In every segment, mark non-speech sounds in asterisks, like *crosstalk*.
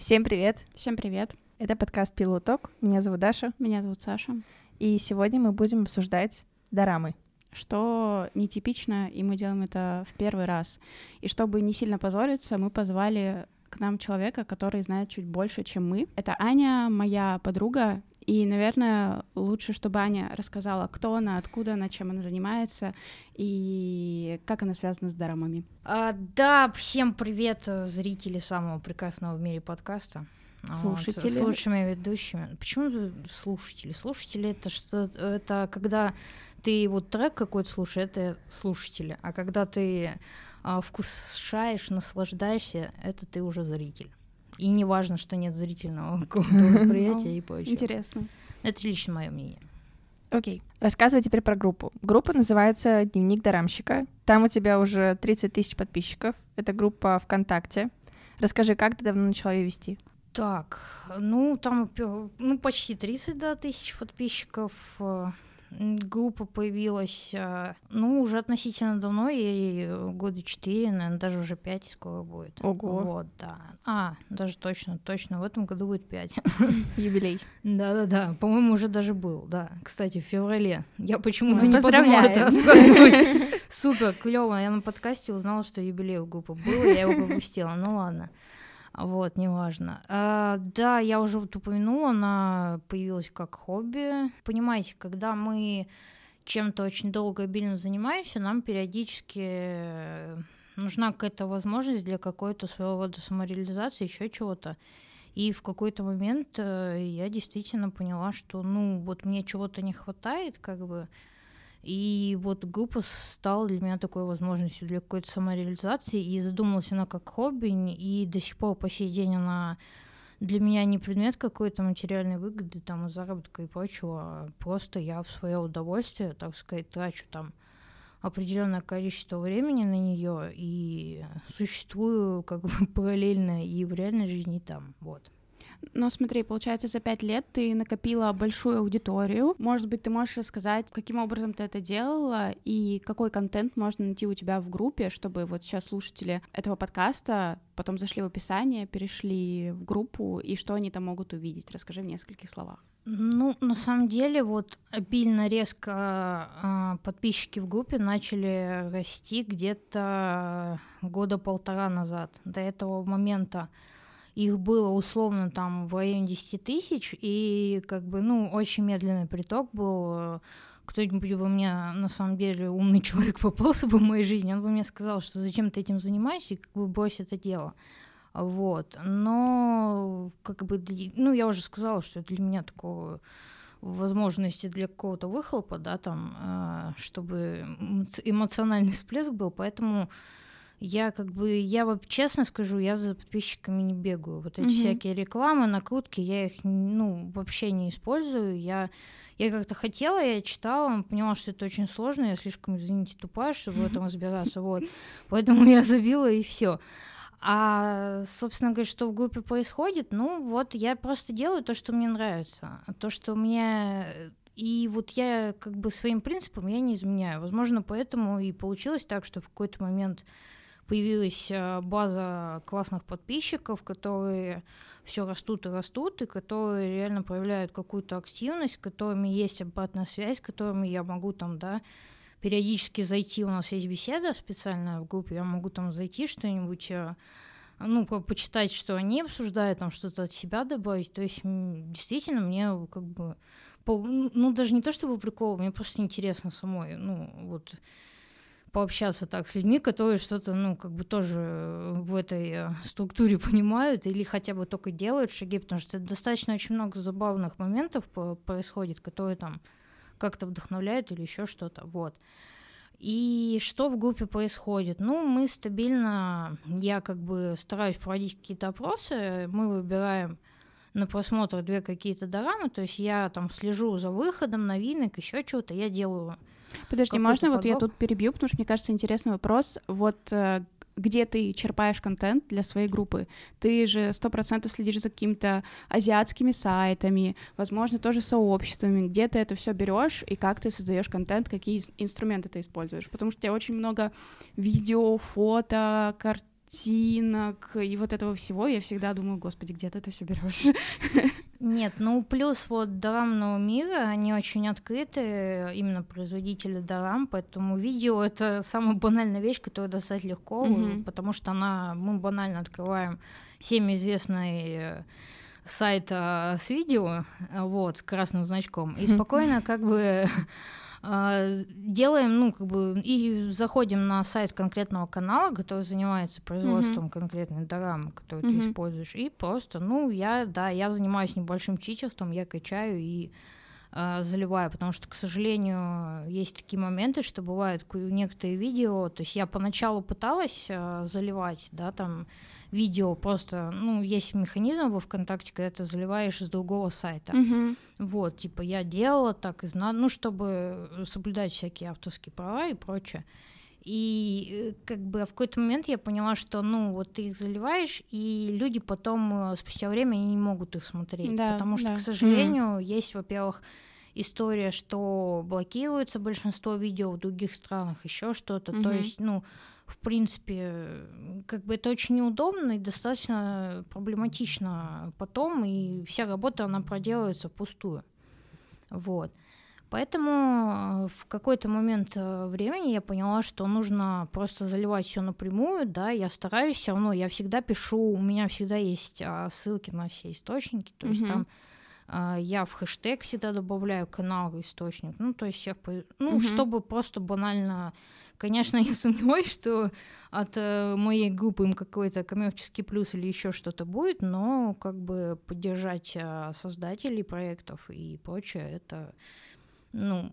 Всем привет! Всем привет! Это подкаст Пилоток. Меня зовут Даша. Меня зовут Саша. И сегодня мы будем обсуждать дорамы. Что нетипично, и мы делаем это в первый раз. И чтобы не сильно позориться, мы позвали к нам человека, который знает чуть больше, чем мы. Это Аня, моя подруга, и, наверное, лучше, чтобы Аня рассказала, кто она, откуда она, чем она занимается и как она связана с дорамами. А, да, всем привет, зрители самого прекрасного в мире подкаста. Слушатели. Вот, с лучшими ведущими. Почему слушатели? Слушатели это что? Это когда ты вот трек какой-то слушаешь, это слушатели. А когда ты а, вкушаешь, наслаждаешься, это ты уже зритель. И не важно, что нет зрительного *laughs* какого-то восприятия и прочего. Интересно. Это лично мое мнение. Окей. Рассказывай теперь про группу. Группа называется «Дневник дарамщика». Там у тебя уже 30 тысяч подписчиков. Это группа ВКонтакте. Расскажи, как ты давно начала ее вести? Так, ну там ну, почти 30 да, тысяч подписчиков группа появилась, а, ну, уже относительно давно, ей года четыре, наверное, даже уже пять скоро будет. Ого. Вот, да. А, даже точно, точно, в этом году будет пять. *laughs* Юбилей. Да-да-да, по-моему, уже даже был, да. Кстати, в феврале. Я почему-то не подумала это. *laughs* Супер, клево. Я на подкасте узнала, что юбилей у группы был, я его пропустила. Ну ладно. Вот, неважно. А, да, я уже вот упомянула, она появилась как хобби. Понимаете, когда мы чем-то очень долго обильно занимаемся, нам периодически нужна какая-то возможность для какой-то своего рода самореализации, еще чего-то. И в какой-то момент э, я действительно поняла, что, ну, вот мне чего-то не хватает, как бы, и вот группа стала для меня такой возможностью для какой-то самореализации, и задумалась она как хобби, и до сих пор по сей день она для меня не предмет какой-то материальной выгоды, там, заработка и прочего, а просто я в свое удовольствие, так сказать, трачу там определенное количество времени на нее и существую как бы *laughs* параллельно и в реальной жизни там, вот. Но смотри, получается, за пять лет ты накопила большую аудиторию. Может быть, ты можешь рассказать, каким образом ты это делала и какой контент можно найти у тебя в группе, чтобы вот сейчас слушатели этого подкаста потом зашли в описание, перешли в группу, и что они там могут увидеть? Расскажи в нескольких словах. Ну, на самом деле, вот обильно резко э, подписчики в группе начали расти где-то года полтора назад. До этого момента их было условно там в районе 10 тысяч, и как бы, ну, очень медленный приток был. Кто-нибудь бы мне, на самом деле, умный *laughs* человек попался бы в моей жизни, он бы мне сказал, что зачем ты этим занимаешься, и как бы брось это дело. Вот. Но, как бы, ну, я уже сказала, что для меня такого возможности для какого-то выхлопа, да, там, э, чтобы эмоциональный всплеск был, поэтому я как бы, я вот честно скажу, я за подписчиками не бегаю. Вот эти mm-hmm. всякие рекламы, накрутки, я их, ну, вообще не использую. Я, я как-то хотела, я читала, поняла, что это очень сложно, я слишком, извините, тупая, чтобы в этом *laughs* разбираться, вот. Поэтому я забила и все. А, собственно говоря, что в группе происходит, ну, вот я просто делаю то, что мне нравится. То, что мне и вот я как бы своим принципам я не изменяю. Возможно, поэтому и получилось так, что в какой-то момент появилась э, база классных подписчиков, которые все растут и растут, и которые реально проявляют какую-то активность, с которыми есть обратная связь, с которыми я могу там, да, периодически зайти, у нас есть беседа специальная в группе, я могу там зайти что-нибудь, э, ну, по почитать, что они обсуждают, там что-то от себя добавить. То есть действительно мне как бы, по, ну, даже не то чтобы прикол, мне просто интересно самой, ну, вот пообщаться так с людьми, которые что-то, ну, как бы тоже в этой э, структуре *laughs* понимают или хотя бы только делают шаги, потому что достаточно очень много забавных моментов происходит, которые там как-то вдохновляют или еще что-то, вот. И что в группе происходит? Ну, мы стабильно, я как бы стараюсь проводить какие-то опросы, мы выбираем на просмотр две какие-то дорамы, то есть я там слежу за выходом новинок, еще чего-то, я делаю Подожди, можно вот я тут перебью, потому что мне кажется интересный вопрос. Вот э, где ты черпаешь контент для своей группы. Ты же сто процентов следишь за какими-то азиатскими сайтами, возможно, тоже сообществами, где ты это все берешь и как ты создаешь контент, какие инструменты ты используешь. Потому что у тебя очень много видео, фото, картин картинок и вот этого всего, я всегда думаю, господи, где ты это все берешь? *laughs* Нет, ну плюс вот дорамного мира, они очень открыты, именно производители дорам, поэтому видео это самая банальная вещь, которую достать легко, mm-hmm. потому что она, мы банально открываем всеми известный э, сайт а, с видео, вот, с красным значком, и *laughs* спокойно как бы делаем, ну, как бы, и заходим на сайт конкретного канала, который занимается производством mm-hmm. конкретной дорамы, которую mm-hmm. ты используешь, и просто, ну, я, да, я занимаюсь небольшим читерством, я качаю и э, заливаю, потому что, к сожалению, есть такие моменты, что бывают некоторые видео, то есть я поначалу пыталась э, заливать, да, там, видео просто, ну, есть механизм во ВКонтакте, когда ты заливаешь с другого сайта. Uh-huh. Вот, типа, я делала так и знаю, ну, чтобы соблюдать всякие авторские права и прочее. И э, как бы в какой-то момент я поняла, что, ну, вот ты их заливаешь, и люди потом, э, спустя время, они не могут их смотреть. Да, потому что, да. к сожалению, mm. есть, во-первых, история, что блокируется большинство видео в других странах, еще что-то. Mm-hmm. То есть, ну, в принципе, как бы это очень неудобно и достаточно проблематично потом, и вся работа, она проделывается впустую. Вот. Поэтому э, в какой-то момент э, времени я поняла, что нужно просто заливать все напрямую, да, я стараюсь все равно, я всегда пишу, у меня всегда есть а, ссылки на все источники, то есть mm-hmm. там а, я в хэштег всегда добавляю канал источник, ну, то есть всех, ну, mm-hmm. чтобы просто банально Конечно, *laughs* я сомневаюсь, что от э, моей группы им какой-то коммерческий плюс или еще что-то будет, но как бы поддержать э, создателей проектов и прочее, это, ну,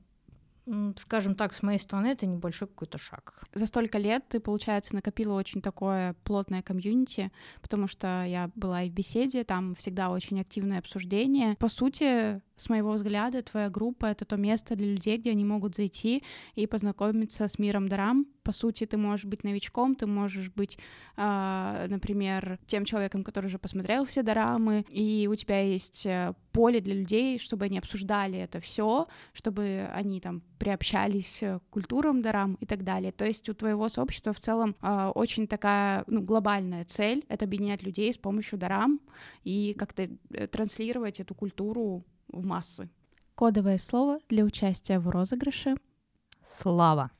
скажем так, с моей стороны, это небольшой какой-то шаг. За столько лет ты, получается, накопила очень такое плотное комьюнити, потому что я была и в беседе, там всегда очень активное обсуждение. По сути, с моего взгляда, твоя группа — это то место для людей, где они могут зайти и познакомиться с миром драм. По сути, ты можешь быть новичком, ты можешь быть, э, например, тем человеком, который уже посмотрел все дорамы, и у тебя есть э, поле для людей, чтобы они обсуждали это все, чтобы они там приобщались к культурам дарам и так далее. То есть у твоего сообщества в целом э, очень такая ну, глобальная цель — это объединять людей с помощью дарам и как-то э, транслировать эту культуру в массы. Кодовое слово для участия в розыгрыше — слава.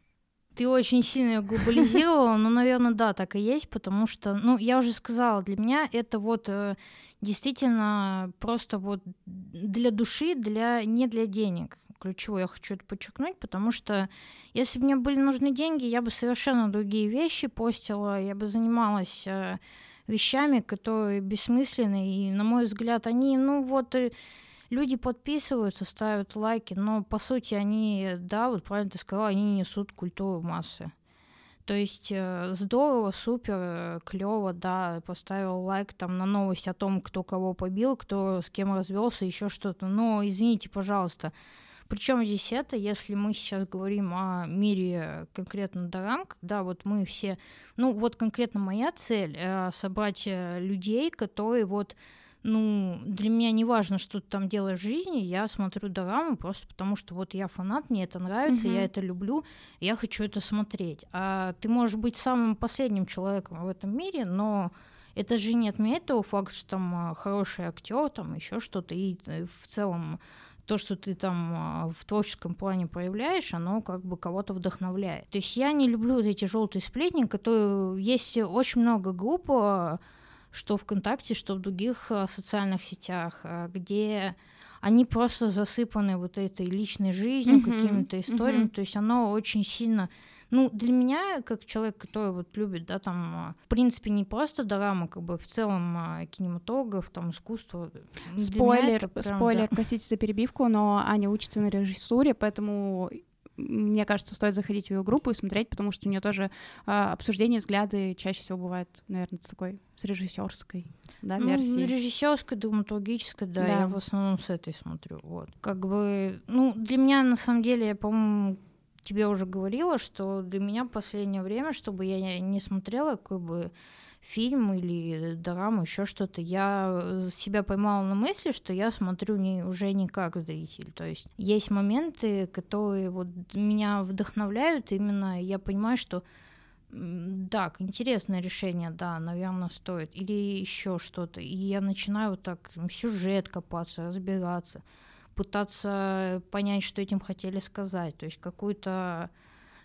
Ты очень сильно ее глобализировала, но, наверное, да, так и есть, потому что, ну, я уже сказала, для меня это вот э, действительно просто вот для души, для не для денег. Ключевое я хочу это подчеркнуть, потому что если бы мне были нужны деньги, я бы совершенно другие вещи постила, я бы занималась э, вещами, которые бессмысленны, и, на мой взгляд, они, ну вот э, люди подписываются, ставят лайки, но по сути они, да, вот правильно ты сказала, они несут культуру массы. То есть э, здорово, супер, э, клево, да, поставил лайк там на новость о том, кто кого побил, кто с кем развелся, еще что-то. Но извините, пожалуйста, причем здесь это, если мы сейчас говорим о мире конкретно Даран, когда вот мы все, ну вот конкретно моя цель э, собрать э, людей, которые вот ну, для меня не важно, что ты там делаешь в жизни, я смотрю дораму просто потому, что вот я фанат, мне это нравится, mm-hmm. я это люблю, я хочу это смотреть. А ты можешь быть самым последним человеком в этом мире, но это же не отменяет того факта, что там а, хороший актер, там еще что-то, и э, в целом то, что ты там а, в творческом плане проявляешь, оно как бы кого-то вдохновляет. То есть я не люблю эти желтые сплетни, которые есть очень много групп, а, что ВКонтакте, что в других э, социальных сетях, э, где они просто засыпаны вот этой личной жизнью, uh-huh, какими-то историями, uh-huh. то есть оно очень сильно ну, для меня, как человек, который вот любит, да, там, э, в принципе, не просто дорама, как бы в целом кинематограф, там, искусство. Спойлер, прям, спойлер, да. простите за перебивку, но Аня учится на режиссуре, поэтому мне кажется, стоит заходить в ее группу и смотреть, потому что у нее тоже а, обсуждение, взгляды чаще всего бывают, наверное, с такой с режиссерской да, ну, версии. Режиссерской, драматургической, да, да, я в основном с этой смотрю. Вот. Как бы, ну, для меня на самом деле, я, по-моему, тебе уже говорила, что для меня в последнее время, чтобы я не смотрела, как бы фильм или дораму, еще что-то, я э, себя поймала на мысли, что я смотрю не, уже не как зритель. То есть есть моменты, которые вот меня вдохновляют, именно я понимаю, что Так, интересное решение, да, наверное, стоит. Или еще что-то. И я начинаю вот так сюжет копаться, разбираться, пытаться понять, что этим хотели сказать. То есть какую-то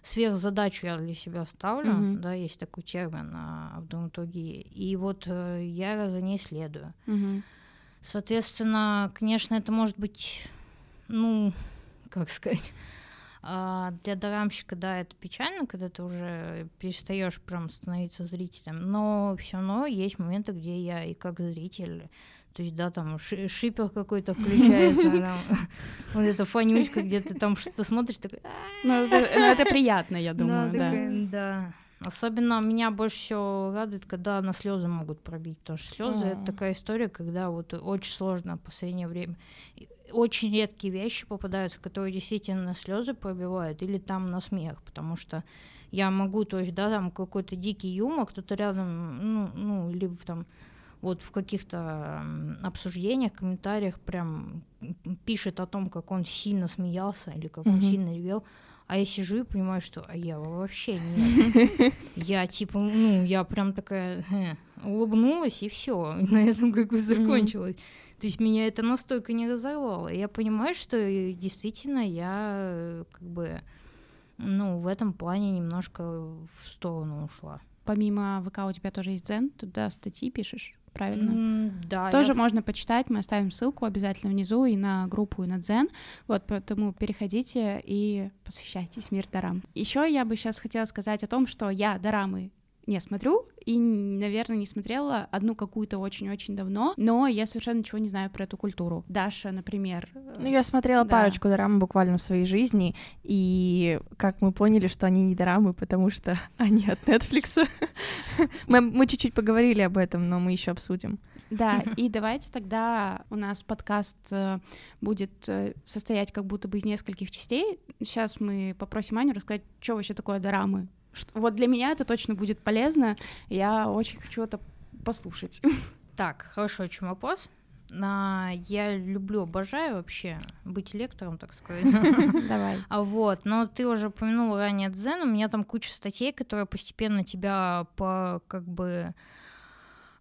сверхзадачу я для себя ставлю, Мгм. да, есть такой термин а, в драматургии. И вот э, я за ней следую. Мгм. Соответственно, конечно, это может быть, ну, как сказать, *laughs* а, для дорамщика, да, это печально, когда ты уже перестаешь прям становиться зрителем, но все равно есть моменты, где я и как зритель, то есть, да, там ши- шипер какой-то включается, *laughs* *laughs* вот эта фонючка, где ты там что-то смотришь, такой, «А, Ну, это, ну, это приятно, я думаю, да. Особенно меня больше всего радует, когда на слезы могут пробить, потому что слезы это такая история, когда вот очень сложно в последнее время. Очень редкие вещи попадаются, которые действительно на слезы пробивают, или там на смех, потому что я могу, то есть, да, там какой-то дикий юмор, кто-то рядом, ну, ну, в там вот в каких-то обсуждениях, комментариях прям пишет о том, как он сильно смеялся или как он Мгм. сильно ревел, а я сижу и понимаю, что а я вообще нет. *laughs* Я типа, ну, я прям такая «Хе», улыбнулась, и все. И на этом как бы закончилось. То есть меня это настолько не разорвало. Я понимаю, что действительно я э, как бы ну, в этом плане немножко в сторону ушла. Помимо ВК у тебя тоже есть Дзен, туда статьи пишешь, правильно? М, Да, Тоже я- можно почитать, мы оставим ссылку обязательно внизу и на группу, и на Дзен. Вот, поэтому переходите и посвящайтесь мир Дарам. Еще я бы сейчас хотела сказать о том, что я Дорамы не смотрю и, наверное, не смотрела одну какую-то очень-очень давно, но я совершенно ничего не знаю про эту культуру. Даша, например. э, Ну, я смотрела Да. парочку дорам буквально в своей жизни, и как мы поняли, что они не дорамы, потому что *laughs* они от Netflix. *laughs* мы, мы чуть-чуть поговорили об этом, но мы еще обсудим. Да, *laughs* и давайте тогда у нас подкаст э, будет э, состоять как будто бы из нескольких частей. Сейчас мы попросим Аню рассказать, что вообще такое дорамы. Вот для меня это точно будет полезно. Я очень хочу это послушать. *laughs* Так, хорошо, чем вопрос? На... Я люблю, обожаю вообще быть лектором, так сказать. *laughs* Давай. А вот, но ты уже упомянул ранее Дзен, у меня там куча статей, которые постепенно тебя по как бы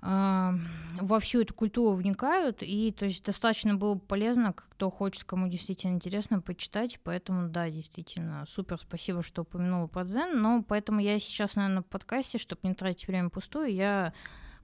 во всю эту культуру вникают, и то есть достаточно было бы полезно, кто хочет, кому действительно интересно, почитать, поэтому да, действительно, супер, спасибо, что упомянула про дзен, но поэтому я сейчас, наверное, в подкасте, чтобы не тратить время пустую, я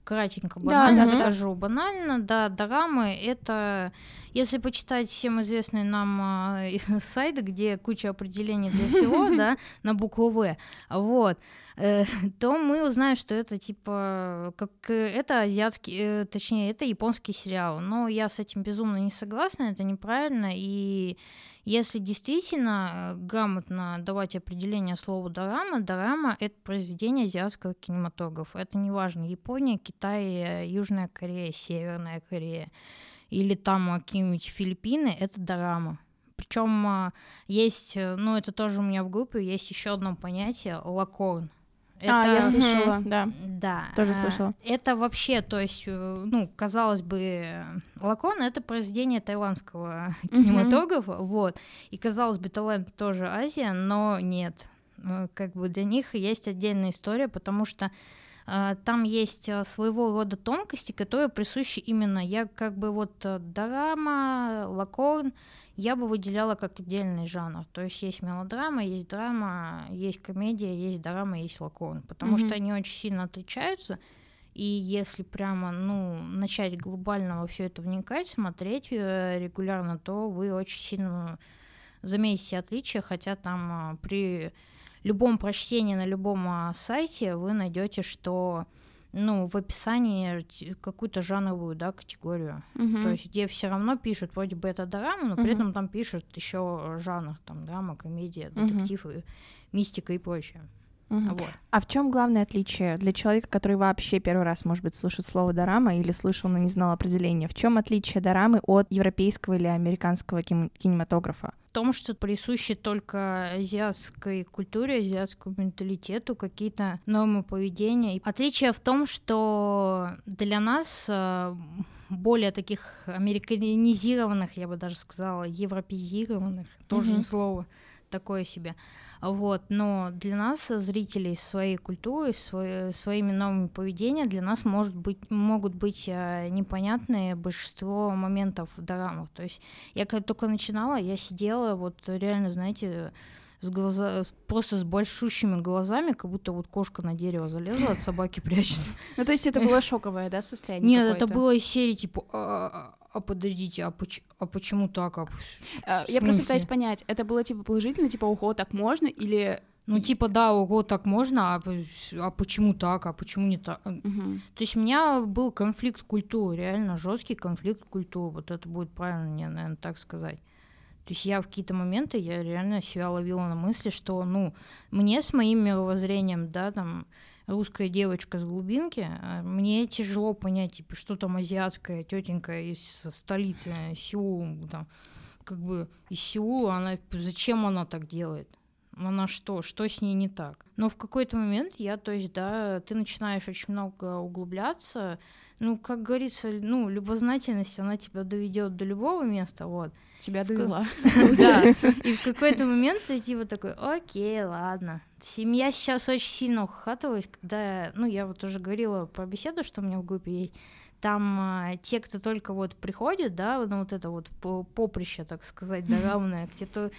кратенько, Да, банально да, да. скажу. Банально, да, дорамы — это, если почитать всем известный нам а, *laughs* сайт, где куча определений для всего, *laughs* да, на букву «В», вот, э, *laughs* то мы узнаем, что это типа как э, это азиатский, э, точнее это японский сериал. Но я с этим безумно не согласна, это неправильно. И если действительно э, грамотно давать определение слову дорама, дорама это произведение азиатского кинематографа. Это неважно Япония, Китай, э, Южная Корея, Северная Корея или там э, какие-нибудь Филиппины, это дорама. Причем есть, ну это тоже у меня в группе, есть еще одно понятие лакорн. А, я Это- слышала, да. да. Тоже а, слышала. Это вообще, то есть, э, ну, казалось бы, э, Лакон это произведение тайландского кинематографа, вот. И казалось бы, Таиланд тоже Азия, но нет. Э, Как бы для них есть отдельная история, потому что э, там есть э, своего рода тонкости, которые присущи именно я как бы вот э, дорама, лакорн, я бы выделяла как отдельный жанр. То есть есть мелодрама, есть драма, есть комедия, есть драма, есть лакорн. Потому Мгм. что они очень сильно отличаются. И если прямо, ну, начать глобально во все это вникать, смотреть э, регулярно, то вы очень сильно заметите отличия, хотя там а, при любом прочтении на любом а, сайте вы найдете, что ну, в описании какую-то жанровую да, категорию. Мгм. То есть где все равно пишут, вроде бы это драма, но при Мгм. этом там пишут еще жанр, там драма, комедия, детектив, и мистика и прочее. Мгм. Вот. А в чем главное отличие для человека, который вообще первый раз, может быть, слышит слово дорама или слышал, но не знал определения? В чем отличие дорамы от европейского или американского кин- кинематографа? В том, что присущи только азиатской культуре, азиатскому менталитету какие-то нормы поведения. Отличие в том, что для нас э, более таких американизированных, я бы даже сказала, европезированных, тоже слово, такое себе. Вот, но для нас, зрителей своей культуры, свой, своими новыми поведениями, для нас может быть, могут быть э, непонятные большинство моментов в дорамах. То есть я когда только начинала, я сидела, вот реально, знаете, с глаза, просто с большущими глазами, как будто вот кошка на дерево залезла, от собаки прячется. Ну, то есть это было шоковое, да, состояние Нет, это было из серии, типа, а, подождите, а, поч а почему так? А, а Я просто пытаюсь понять, это было, типа, положительно, типа, ого, так можно, или... Ну, типа, да, ого, так можно, а, а почему так, а почему не так? Угу. То есть у меня был конфликт культуры, реально жесткий конфликт культуры, вот это будет правильно мне, наверное, так сказать. То есть я в какие-то моменты, я реально себя ловила на мысли, что, ну, мне с моим мировоззрением, да, там, русская девочка с глубинки, а, мне тяжело понять, типа, что там азиатская тетенька из столицы Сеула, там, как бы из Сеула, она, зачем она так делает? Она что? Что с ней не так? Но в какой-то момент я, то есть, да, ты начинаешь очень много углубляться, ну, как говорится, ну, любознательность, она тебя доведет до любого места, вот. Тебя довела. *laughs* Да, и в какой-то момент ты типа такой, окей, ладно. Семья сейчас очень сильно ухатывалась, когда, ну, я вот уже говорила про беседу, что у меня в группе есть, там а, те, кто только вот приходит, да, ну вот это вот поприще, так сказать, да, равное, где-то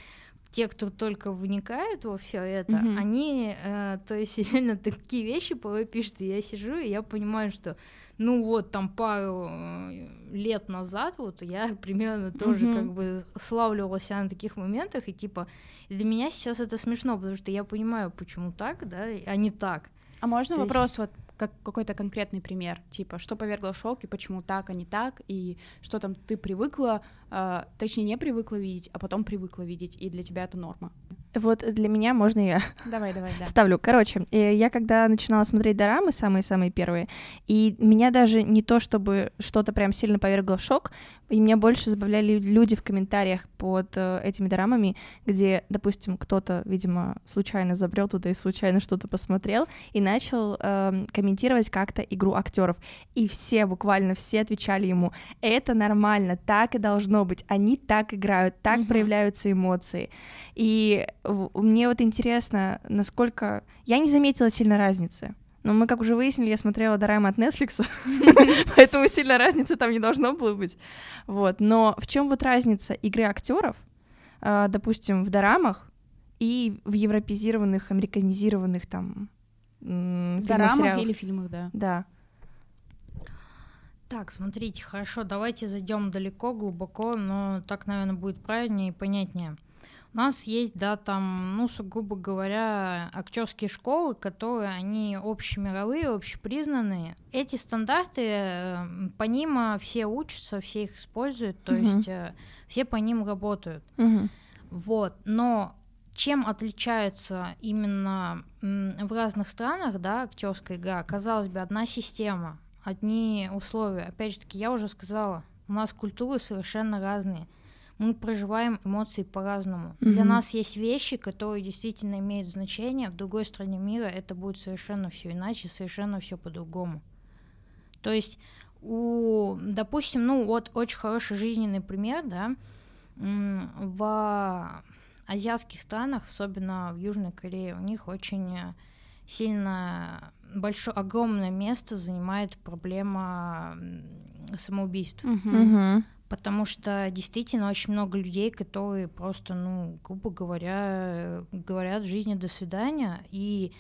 те, кто только вникают во все это, mm-hmm. они, э, то есть *laughs* реально такие вещи порой пишут, и я сижу, и я понимаю, что ну вот там пару э, лет назад вот я *laughs* примерно тоже mm-hmm. как бы славливалась на таких моментах, и типа для меня сейчас это смешно, потому что я понимаю, почему так, да, а не так. А можно То вопрос есть... вот как какой-то конкретный пример, типа, что повергло в шок и почему так, а не так, и что там ты привыкла, э, точнее, не привыкла видеть, а потом привыкла видеть, и для тебя это норма. Вот для меня можно я давай, давай, да. ставлю. Короче, э, я когда начинала смотреть дорамы, самые-самые первые, и меня даже не то, чтобы что-то прям сильно повергло в шок, и меня больше забавляли люди в комментариях под э, этими дорамами, где, допустим, кто-то, видимо, случайно забрел туда и случайно что-то посмотрел и начал э, комментировать как-то игру актеров. И все, буквально все отвечали ему, это нормально, так и должно быть, они так играют, так mm-hmm. проявляются эмоции. И мне вот интересно, насколько... Я не заметила сильно разницы. Но мы, как уже выяснили, я смотрела дорамы от Netflix, *laughs* *laughs* поэтому сильно разницы там не должно было быть. Вот. Но в чем вот разница игры актеров, а, допустим, в дорамах и в европезированных, американизированных там фильмах, Дорамах или фильмах, да. Да. Так, смотрите, хорошо, давайте зайдем далеко, глубоко, но так, наверное, будет правильнее и понятнее. У нас есть, да, там, ну, сугубо говоря, актерские школы, которые, они общемировые, общепризнанные. Эти стандарты, э, по ним а, все учатся, все их используют, то uh-huh. есть э, все по ним работают. Uh-huh. Вот, но чем отличается именно в разных странах, да, актерская игра? Казалось бы, одна система, одни условия. Опять же таки, я уже сказала, у нас культуры совершенно разные мы проживаем эмоции по-разному. Mm-hmm. Для нас есть вещи, которые действительно имеют значение, в другой стране мира это будет совершенно все иначе, совершенно все по-другому. То есть у, допустим, ну вот очень хороший жизненный пример, да, в азиатских странах, особенно в Южной Корее, у них очень сильно большое, огромное место занимает проблема самоубийств. Uh-huh потому что действительно очень много людей, которые просто, ну, грубо говоря, говорят жизни «до свидания», и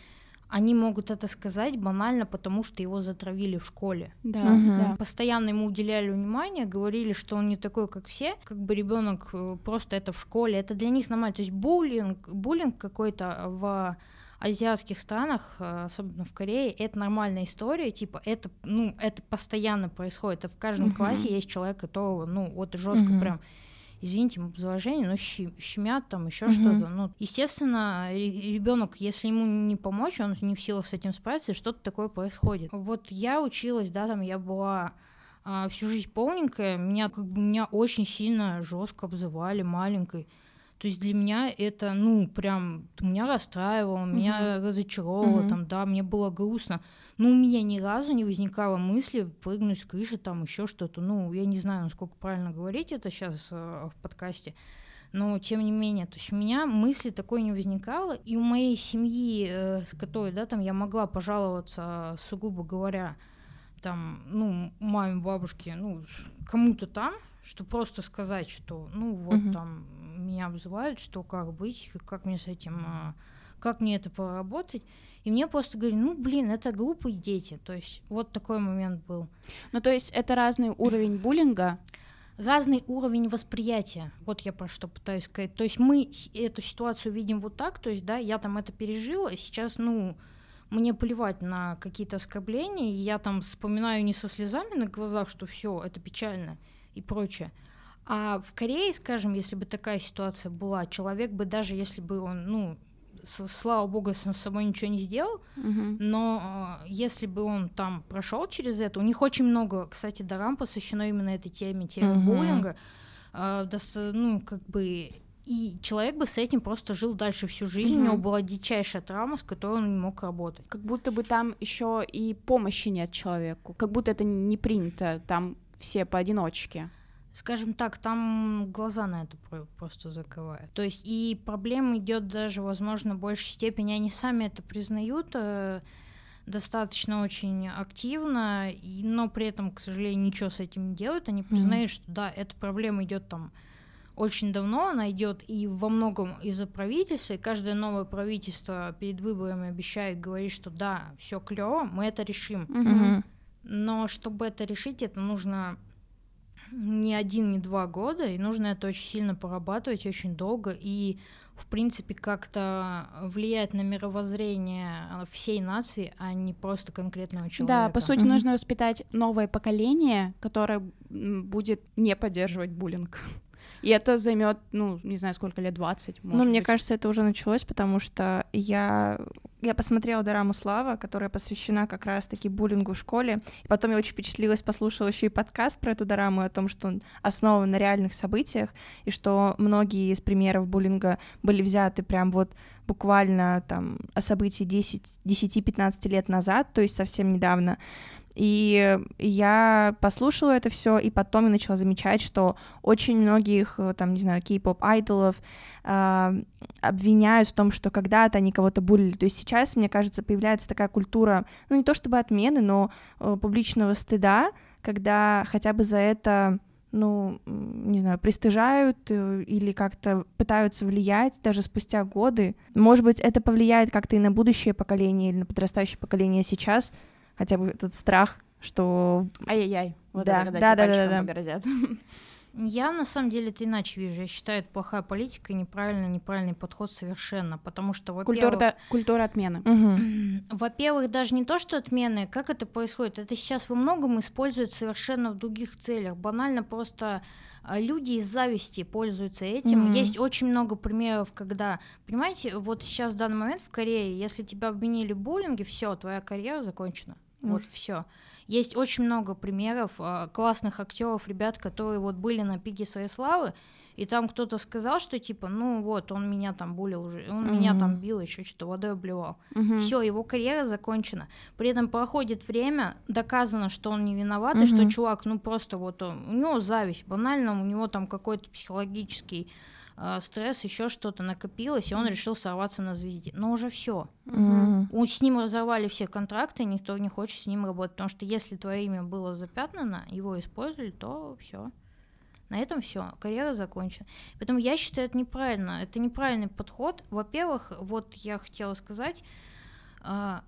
они могут это сказать банально, потому что его затравили в школе. Да, угу. да. Постоянно ему уделяли внимание, говорили, что он не такой, как все. Как бы ребенок э, просто это в школе, это для них нормально. То есть буллинг, буллинг какой-то в азиатских странах, э, особенно в Корее, это нормальная история, типа это, ну, это постоянно происходит. Это в каждом uh-huh. классе есть человек, которого, ну, вот жестко uh-huh. прям извините, возражение, но щемят там еще uh-huh. что-то. Ну, естественно, ребенок, если ему не помочь, он не в силах с этим справиться, и что-то такое происходит. Вот я училась, да, там я была а, всю жизнь полненькая, меня как бы меня очень сильно жестко обзывали маленькой. То есть для меня это, ну, прям, меня расстраивало, uh-huh. меня разочаровывало, uh-huh. там, да, мне было грустно. Но у меня ни разу не возникало мысли прыгнуть с крыши, там, еще что-то. Ну, я не знаю, насколько правильно говорить это сейчас э, в подкасте. но тем не менее, то есть у меня мысли такой не возникало, и у моей семьи, э, с которой, да, там я могла пожаловаться, сугубо говоря, там, ну, маме, бабушке, ну, кому-то там, что просто сказать, что, ну, вот uh-huh. там меня обзывают, что как быть, как мне с этим, а, как мне это поработать. И мне просто говорили, ну, блин, это глупые дети. То есть вот такой момент был. Ну, то есть это разный уровень *clears throat* буллинга? разный уровень восприятия. Вот я про что пытаюсь сказать. То есть мы эту ситуацию видим вот так, то есть, да, я там это пережила, сейчас, ну, мне плевать на какие-то оскорбления, и я там вспоминаю не со слезами на глазах, что все, это печально и прочее. А в Корее, скажем, если бы такая ситуация была, человек бы даже если бы он, ну, слава богу, если он с собой ничего не сделал, uh-huh. но э, если бы он там прошел через это, у них очень много, кстати, дарам посвящено именно этой теме, теме uh-huh. буллинга, э, да, ну, как бы и человек бы с этим просто жил дальше всю жизнь. Mm-hmm. У него была дичайшая травма, с которой он не мог работать. Как будто бы там еще и помощи нет человеку. Как будто это не принято. Там все поодиночке скажем так, там глаза на это просто закрывают. То есть и проблема идет даже, возможно, в большей степени, они сами это признают э, достаточно очень активно, и, но при этом, к сожалению, ничего с этим не делают. Они признают, mm-hmm. что да, эта проблема идет там очень давно, она идет и во многом из-за правительства, и каждое новое правительство перед выборами обещает говорить, что да, все клево, мы это решим. Mm-hmm. Но чтобы это решить, это нужно не один, не два года, и нужно это очень сильно порабатывать, очень долго, и в принципе как-то влияет на мировоззрение всей нации, а не просто конкретного человека. Да, по сути, mm-hmm. нужно воспитать новое поколение, которое будет не поддерживать буллинг. И это займет, ну, не знаю, сколько лет, 20, может Ну, мне кажется, это уже началось, потому что я, я посмотрела Дораму Слава, которая посвящена как раз-таки буллингу в школе, и потом я очень впечатлилась, послушала еще и подкаст про эту Дораму, о том, что он основан на реальных событиях, и что многие из примеров буллинга были взяты прям вот буквально там о событии 10-15 лет назад, то есть совсем недавно. И я послушала это все, и потом я начала замечать, что очень многих, э, там, не знаю, кей-поп айдолов э, обвиняют в том, что когда-то они кого-то булили. То есть сейчас, мне кажется, появляется такая культура, ну не то чтобы отмены, но э, публичного стыда, когда хотя бы за это ну, не знаю, пристыжают э, или как-то пытаются влиять даже спустя годы. Может быть, это повлияет как-то и на будущее поколение или на подрастающее поколение сейчас, хотя бы этот страх, что... Ай-яй-яй, вот да, это, да, да, да, да, погрозят. Я на самом деле это иначе вижу. Я считаю, это плохая политика и неправильный, неправильный подход совершенно, потому что, во-первых... Культура, культура отмены. Угу. Во-первых, даже не то, что отмены, как это происходит, это сейчас во многом используют совершенно в других целях. Банально просто а, люди из зависти пользуются этим. Mm-hmm. Есть очень много примеров, когда, понимаете, вот сейчас в данный момент в Корее, если тебя обвинили в буллинге, все, твоя карьера закончена. Mm. Вот все. Есть очень много примеров э, классных актеров, ребят, которые вот были на пике своей славы, и там кто-то сказал, что типа, ну вот, он меня там булил уже, он mm-hmm. меня там бил, еще что-то водой обливал. Mm-hmm. Все, его карьера закончена. При этом проходит время, доказано, что он не виноват, mm-hmm. и что чувак, ну просто вот он, у него зависть, банально, у него там какой-то психологический э, стресс, еще что-то накопилось, и он решил сорваться на звезде. Но уже все. Угу. С ним разорвали все контракты, никто не хочет с ним работать, потому что если твое имя было запятнано, его использовали, то все. На этом все, карьера закончена. Поэтому я считаю, это неправильно. Это неправильный подход. Во-первых, вот я хотела сказать, э,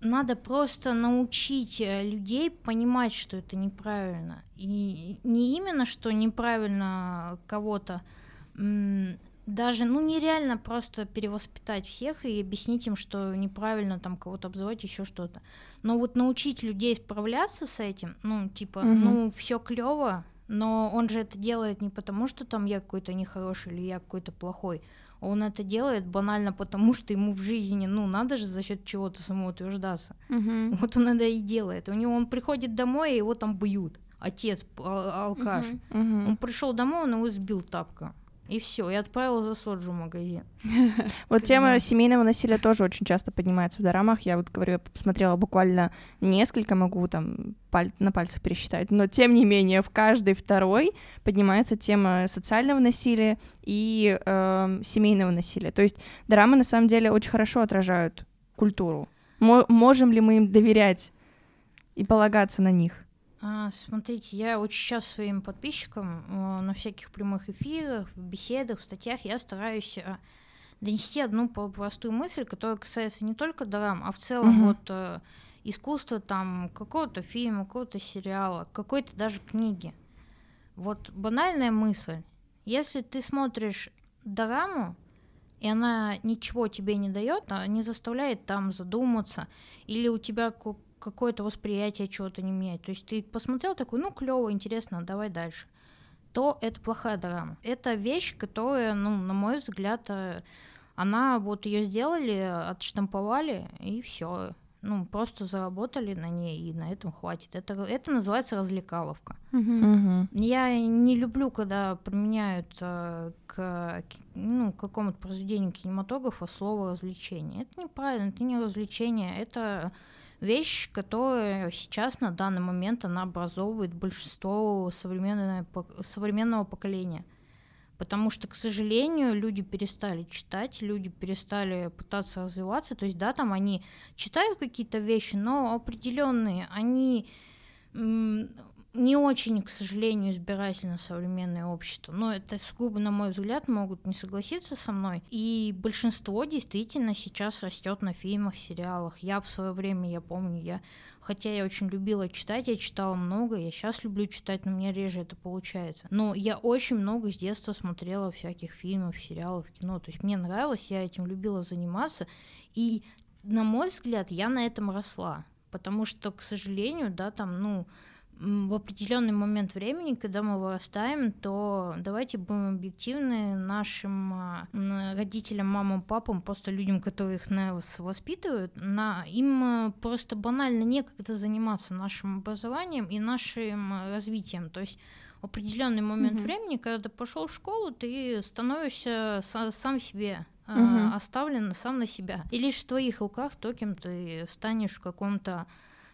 надо просто научить э, людей понимать, что это неправильно. И не именно, что неправильно кого-то даже, ну, нереально просто перевоспитать всех и объяснить им, что неправильно там кого-то обзывать, еще что-то. Но вот научить людей справляться с этим, ну, типа, угу. ну, все клево, но он же это делает не потому, что там я какой-то нехороший или я какой-то плохой. Он это делает банально потому, что ему в жизни, ну, надо же за счет чего-то самоутверждаться. Угу. Вот он это и делает. У него он приходит домой, и его там бьют. Отец, а, алкаш. Угу. Он пришел домой, он его сбил тапка И все, и отправила за соджу в магазин. *laughs* Вот тема семейного насилия тоже очень часто поднимается в дорамах. Я вот говорю, я посмотрела буквально несколько, могу там паль- на пальцах пересчитать, но тем не менее в каждой второй поднимается тема социального насилия и э, семейного насилия. То есть дорамы на самом деле очень хорошо отражают культуру. Мо- можем ли мы им доверять и полагаться на них? А, смотрите, я очень часто своим подписчикам э, на всяких прямых эфирах, в беседах, в статьях я стараюсь э, донести одну простую мысль, которая касается не только драм, а в целом Мгм. вот искусства там какого-то фильма, какого-то сериала, какой-то даже книги. Вот банальная мысль. Если ты смотришь дораму, и она ничего тебе не дает, не заставляет там задуматься, или у тебя какое-то восприятие чего-то не меняет. То есть ты посмотрел такой, ну клево, интересно, давай дальше. То это плохая драма. Это вещь, которая, ну, на мой взгляд, э, она вот ее сделали, отштамповали и все. Ну, просто заработали на ней, и на этом хватит. Это, это называется развлекаловка. Мгм. Я не люблю, когда применяют э, к, ну, какому-то произведению кинематографа слово развлечение. Это неправильно, это не развлечение, это вещь, которая сейчас на данный момент она образовывает большинство современное пок- современного поколения. Потому что, к сожалению, люди перестали читать, люди перестали пытаться развиваться. То есть, да, там они читают какие-то вещи, но определенные, они не очень, к сожалению, избирательно современное общество. Но это сугубо, на мой взгляд, могут не согласиться со мной. И большинство действительно сейчас растет на фильмах, сериалах. Я в свое время, я помню, я, хотя я очень любила читать, я читала много, я сейчас люблю читать, но мне реже это получается. Но я очень много с детства смотрела всяких фильмов, сериалов, кино. То есть мне нравилось, я этим любила заниматься. И, на мой взгляд, я на этом росла. Потому что, к сожалению, да, там, ну, в определенный момент времени, когда мы вырастаем, то давайте будем объективны нашим а, родителям, мамам, папам, просто людям, которые их нас воспитывают, на, им а, просто банально некогда заниматься нашим образованием и нашим а, развитием. То есть в определенный момент Мгм. времени, когда ты пошел в школу, ты становишься са- сам себе а, Мгм. оставлен сам на себя. И лишь в твоих руках то, кем ты станешь в каком-то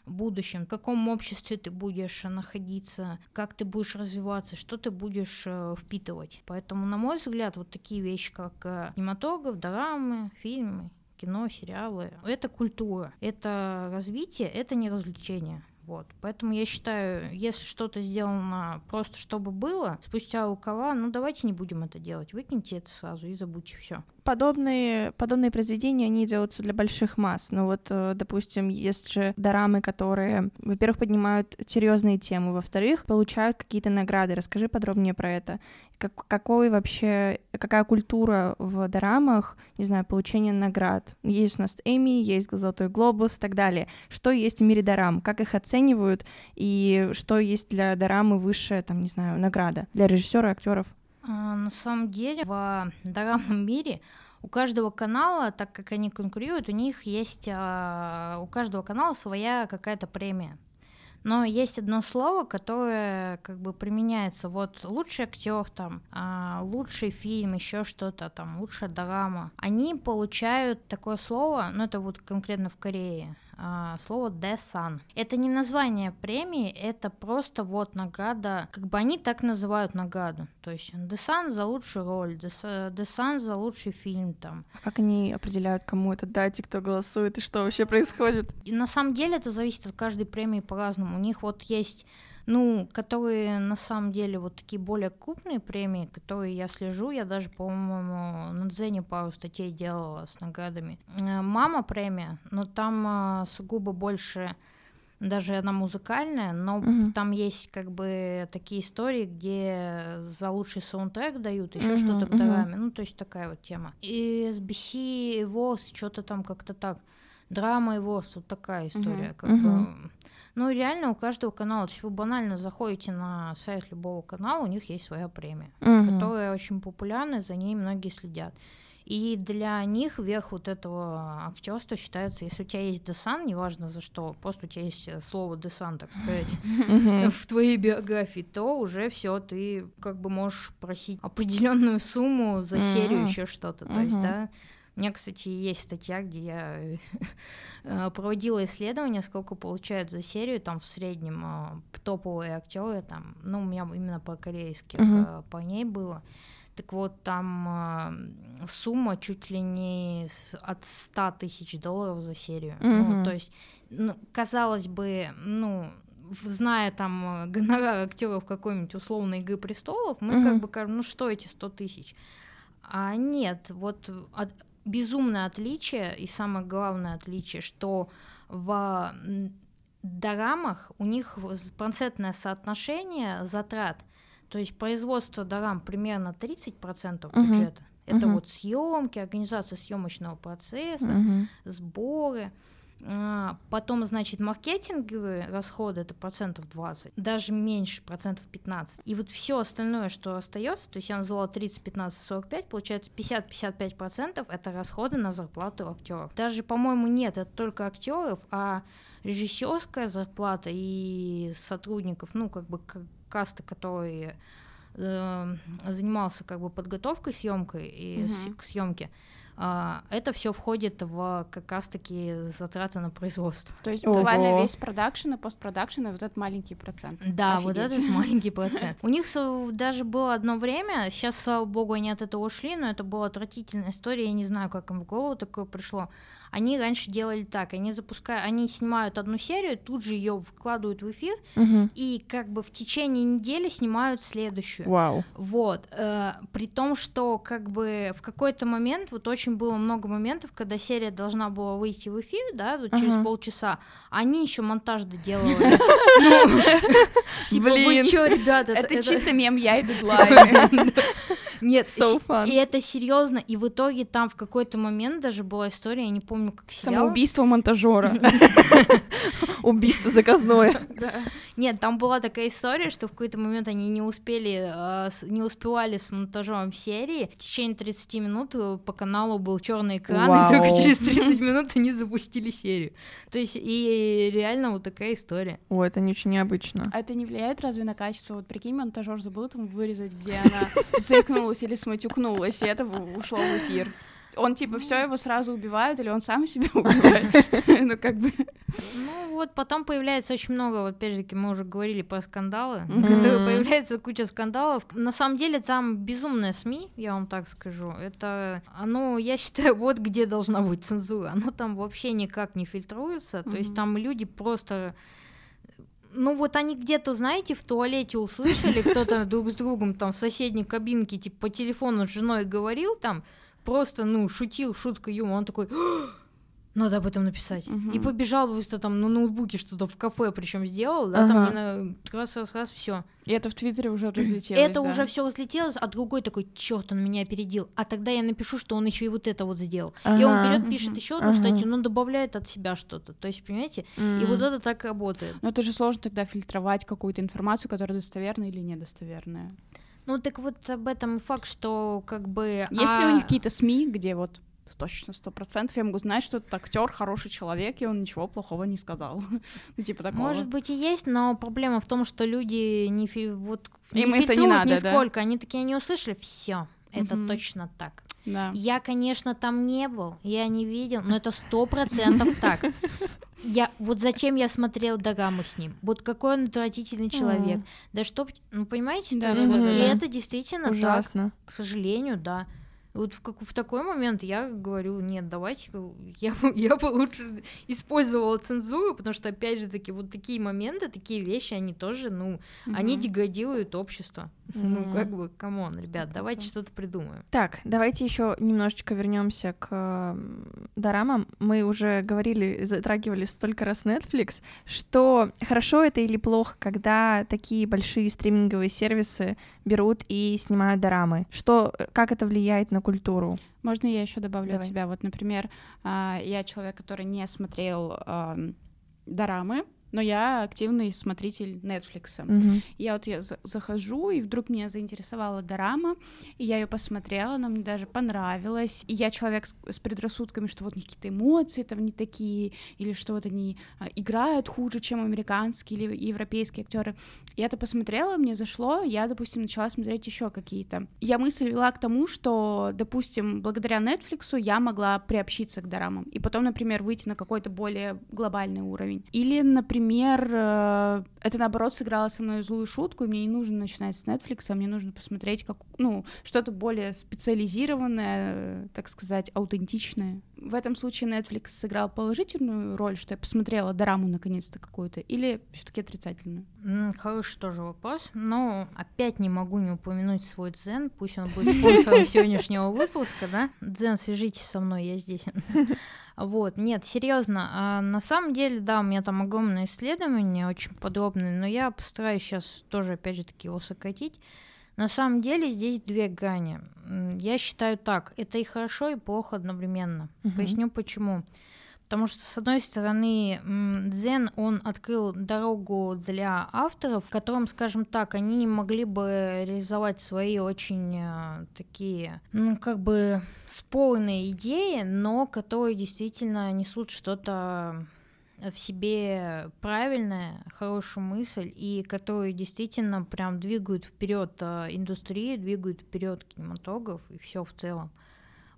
будущем, в каком обществе ты будешь находиться, как ты будешь развиваться, что ты будешь э, впитывать. Поэтому, на мой взгляд, вот такие вещи, как э, кинематограф, дорамы, фильмы, кино, сериалы, это культура, это развитие, это не развлечение. Вот. Поэтому я считаю, если что-то сделано просто чтобы было, спустя рукава, ну давайте не будем это делать. Выкиньте это сразу и забудьте все. Подобные, подобные произведения, они делаются для больших масс. Но вот, э, допустим, есть же дорамы, которые, во-первых, поднимают серьезные темы, во-вторых, получают какие-то награды. Расскажи подробнее про это. Как, какой вообще, какая культура в дорамах, не знаю, получения наград? Есть у нас Эми, есть Золотой глобус и так далее. Что есть в мире дорам? Как их оценивают? И что есть для дорамы высшая, там, не знаю, награда для режиссера, актеров? А, на самом деле в дорамном мире у каждого канала, так как они конкурируют, у них есть а, у каждого канала своя какая-то премия. Но есть одно слово, которое как бы применяется. Вот лучший актер там, а, лучший фильм, еще что-то там, лучшая драма. Они получают такое слово, ну это вот конкретно в Корее, а, слово Desan. Это не название премии, это просто вот награда, как бы они так называют награду. То есть Desan за лучшую роль, Desan за лучший фильм там. А как они определяют, кому это дать и кто голосует, и что вообще происходит? И на самом деле это зависит от каждой премии по-разному. У них вот есть ну, которые на самом деле вот такие более крупные премии, которые я слежу, я даже, по-моему, на Дзене пару статей делала с наградами. Э, Мама премия, но там э, сугубо больше даже она музыкальная, но Мгм. там есть как бы такие истории, где за лучший саундтрек дают, еще Мгм, что-то к мгм. дораме, ну то есть такая вот тема. И SBC, ВОЗ, что-то там как-то так, драма и ВОЗ, вот такая история, как Мгм. бы. Ну реально у каждого канала, то есть вы банально заходите на сайт любого канала, у них есть своя премия Мгм. которая очень популярна, за ней многие следят. И для них верх вот этого актерства считается, если у тебя есть десан, неважно за что, просто у тебя есть э, слово десан, так сказать, *laughs* в твоей биографии, то уже все, ты как бы можешь просить определенную сумму за серию еще что-то. То есть, да, у меня, кстати, есть статья, где я *laughs* э, проводила исследование, сколько получают за серию, там в среднем э, топовые актеры, там, ну, у меня именно по корейских uh-huh. парней было. Так вот, там э, сумма чуть ли не от 100 тысяч долларов за серию. Mm-hmm. Ну, то есть, ну, казалось бы, ну, зная там *laughs* гонорар актеров какой-нибудь условной Игры престолов, мы mm-hmm. как бы ну что эти 100 тысяч? А нет, вот от, безумное отличие, и самое главное отличие, что в дорамах у них процентное соотношение затрат, то есть производство дорам примерно 30% бюджета. Uh-huh. Это uh-huh. вот съемки, организация съемочного процесса, uh-huh. сборы. А, потом, значит, маркетинговые расходы это процентов 20, даже меньше, процентов 15. И вот все остальное, что остается, то есть я назвала 30, 15, 45, получается 50-55 процентов это расходы на зарплату актеров. Даже, по-моему, нет, это только актеров, а режиссерская зарплата и сотрудников, ну, как бы каста, который э, занимался как бы подготовкой съемкой и угу. к съемке, это все входит в как раз-таки затраты на производство. То есть буквально весь продакшн и постпродакшн и вот этот маленький процент. Да, Офигеть. вот этот *laughs* маленький процент. У них даже было одно время, сейчас, слава богу, они от этого ушли, но это была отвратительная история, я не знаю, как им в голову такое пришло. Они раньше делали так, они запускают, они снимают одну серию, тут же ее вкладывают в эфир, угу. и как бы в течение недели снимают следующую. Вау. Вот. Э, при том, что как бы в какой-то момент, вот очень было много моментов, когда серия должна была выйти в эфир, да, вот через полчаса, они еще монтаж доделывали. *laughs* *laughs* Типа, вы что, ребята? Это чисто мем, я и *laughs* дедлайн. Нет, и это серьезно, и в итоге там в какой-то момент даже была история, я не помню, как сериал. Самоубийство монтажера. *laughs* Убийство заказное. *laughs* Нет, там была такая история, что в какой-то момент они не успели, а, не успевали с монтажом серии. В течение 30 минут э, по каналу был черный экран, и только через 30 минут они запустили серию. То есть и реально вот такая история. О, это не очень необычно. А это не влияет разве на качество? Вот прикинь, монтажер забыл там вырезать, где она *laughs* заикнулась или сматюкнулась, и это ушло в эфир. Он типа все его сразу убивает, или он сам себя *laughs* убивает? Ну, как бы. Ну, вот потом появляется очень много, вот опять же, мы уже говорили про скандалы, mm появляется куча скандалов. На самом деле там безумная СМИ, я вам так скажу. Это, оно, я считаю, *laughs* вот где должна быть цензура. Оно там вообще никак не фильтруется. То есть там люди просто ну вот они где-то, знаете, в туалете услышали, кто-то друг с другом там в соседней кабинке, типа по телефону с женой говорил там, просто, ну, шутил, шутка юмор, он такой, надо об этом написать. Uh-huh. И побежал быстро там на ноутбуке что-то в кафе, причем сделал, да, uh-huh. там не на раз, раз, раз, все. И это в Твиттере уже разлетелось. Это да? уже все разлетелось, а другой такой, черт, он меня опередил. А тогда я напишу, что он еще и вот это вот сделал. Uh-huh. И он берет, пишет еще одну uh-huh. статью, но добавляет от себя что-то. То есть, понимаете, uh-huh. и вот это так работает. Но это же сложно тогда фильтровать какую-то информацию, которая достоверная или недостоверная. Ну так вот об этом факт, что как бы... Есть а... ли у них какие-то СМИ, где вот точно сто процентов я могу знать, что этот актер хороший человек, и он ничего плохого не сказал. *laughs* ну, типа такого. Может быть и есть, но проблема в том, что люди не, фи... вот, Им не это не надо, нисколько. Да? Они такие не услышали, все, это угу. точно так. Да. Я, конечно, там не был, я не видел, но это сто процентов *laughs* так. Я вот зачем я смотрел дораму с ним? Вот какой он отвратительный человек. Да что, ну понимаете, да, то есть, вот, и это действительно Ужасно. так, к сожалению, да. Вот в, как, в такой момент я говорю, нет, давайте, я, *laughs* я бы лучше использовала цензуру, потому что, опять же таки, вот такие моменты, такие вещи, они тоже, ну, угу. они деградируют общество. Ну, как бы, come on, ребят, давайте что-то придумаем. Так, давайте еще немножечко вернемся к дорамам. Мы уже говорили, затрагивали столько раз Netflix, что хорошо это или плохо, когда такие большие стриминговые сервисы берут и снимают дорамы. Что, как это влияет на культуру. Можно я еще добавлю Давай. от себя? Вот, например, а, я человек, который не смотрел дорамы, но я активный смотритель Netflix. Мгм. Я вот я за- захожу, и вдруг меня заинтересовала дорама, и я ее посмотрела, она мне даже понравилась. И я человек с, с предрассудками, что вот какие-то эмоции там не такие, или что вот они а, играют хуже, чем американские или европейские актеры. Я это посмотрела, мне зашло, я, допустим, начала смотреть еще какие-то. Я мысль вела к тому, что, допустим, благодаря Netflix я могла приобщиться к дорамам, и потом, например, выйти на какой-то более глобальный уровень. Или, например, э, это наоборот сыграло со мной злую шутку, и мне не нужно начинать с Netflix, а мне нужно посмотреть как, ну, что-то более специализированное, так сказать, аутентичное. В этом случае Netflix сыграл положительную роль, что я посмотрела дораму наконец-то какую-то, или все-таки отрицательную? М, Хороший тоже вопрос. Но опять не могу не упомянуть свой дзен. Пусть он будет спонсором *laughs* сегодняшнего выпуска, да? Дзен, свяжитесь со мной, я здесь. Вот, нет, серьезно, а на самом деле, да, у меня там огромное исследование, очень подробное, но я постараюсь сейчас тоже, опять же таки, его сократить. На самом деле здесь две грани. Я считаю так, это и хорошо, и плохо одновременно. Мгм. Поясню почему. Потому что, с одной стороны, Дзен, он открыл дорогу для авторов, в котором, скажем так, они не могли бы реализовать свои очень э, такие, ну, как бы спорные идеи, но которые действительно несут что-то в себе правильное, хорошую мысль, и которые действительно прям двигают вперед индустрию, двигают вперед кинематограф и все в целом.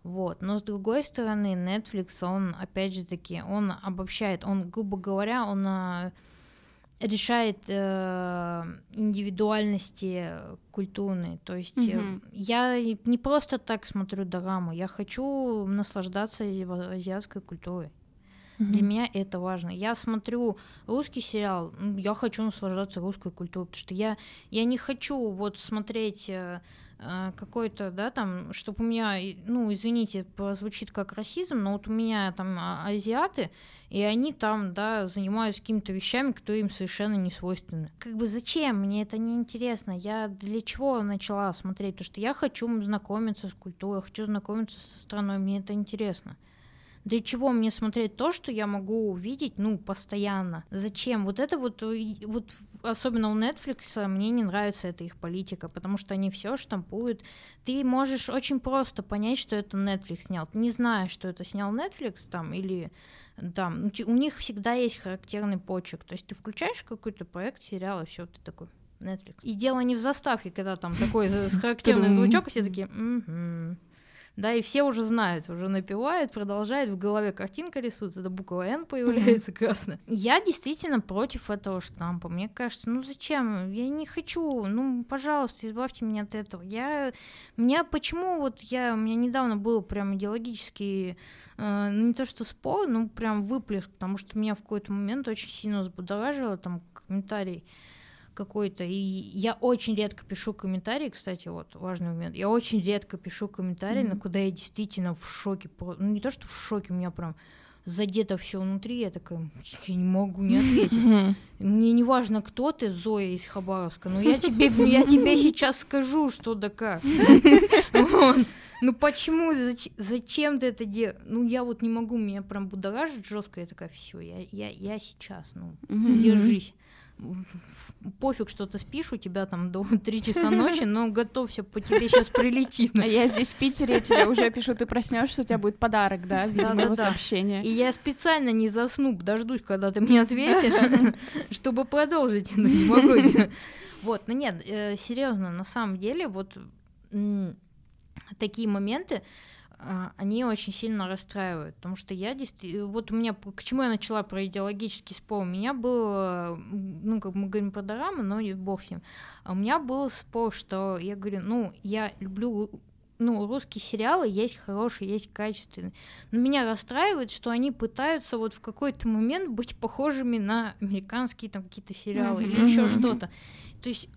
Вот. Но с другой стороны, Netflix, он, опять же таки, он обобщает, он, грубо говоря, он а, решает э, индивидуальности культурные. То есть э, Мгм. я не просто так смотрю дораму, я хочу наслаждаться ази- азиатской культурой. Для Мгм. меня это важно. Я смотрю русский сериал, я хочу наслаждаться русской культурой, потому что я, я не хочу вот смотреть э, э, какой-то, да, там, чтобы у меня, ну, извините, прозвучит как расизм, но вот у меня там а- азиаты, и они там, да, занимаются какими-то вещами, которые им совершенно не свойственны. Как бы зачем? Мне это не интересно. Я для чего начала смотреть? Потому что я хочу знакомиться с культурой, хочу знакомиться со страной, мне это интересно. Для чего мне смотреть то, что я могу увидеть, ну, постоянно? Зачем? Вот это вот, э, вот особенно у Netflix, мне не нравится эта их политика, потому что они все штампуют. Ты можешь очень просто понять, что это Netflix снял. Ты не знаешь, что это снял Netflix там или там. ну, У них всегда есть характерный почерк. То есть ты включаешь какой-то проект, сериал, и все, ты такой. Netflix. И дело не в заставке, когда там такой с *laughs* характерный звучок, и все такие. Да, и все уже знают, уже напевают, продолжают, в голове картинка рисуется, да буква Н появляется красная. Я действительно против этого штампа. Мне кажется, ну зачем? Я не хочу, ну, пожалуйста, избавьте меня от этого. Я, меня почему вот я, у меня недавно был прям идеологический, э, ну не то что спор, ну прям выплеск, потому что меня в какой-то момент очень сильно взбудоражило там комментарий какой-то. И я очень редко пишу комментарии, кстати, вот важный момент. Я очень редко пишу комментарии, Мгм. на куда я действительно в шоке. Ну не то, что в шоке, у меня прям задето все внутри, я такая, я не могу не ответить. *laughs* Мне не важно, кто ты, Зоя из Хабаровска, но я тебе, я тебе сейчас скажу, что да как. Ну почему, зач- зачем ты это делаешь? Ну я вот не могу, меня прям будоражит жестко, я такая, все, я, я, я сейчас, ну, держись. Пофиг, что ты спишь, у тебя там до *laughs* 3 часа ночи, но готовься, по тебе сейчас прилетит. А я здесь в Питере, я тебе уже пишу, ты проснешься, у тебя будет подарок, да, в виде моего сообщения. И я специально не засну, дождусь, когда ты мне ответишь, *laughs* чтобы продолжить эту демагогию. Вот, ну нет, серьезно, на самом деле, вот такие моменты, они очень сильно расстраивают, потому что я действительно, вот у меня, к чему я начала про идеологический спор, у меня было, ну, как мы говорим про дорамы, но и бог с ним, а у меня был спор, что я говорю, ну, я люблю ну, русские сериалы есть хорошие, есть качественные. Но меня расстраивает, что они пытаются вот в какой-то момент быть похожими на американские там какие-то сериалы или еще что-то. То есть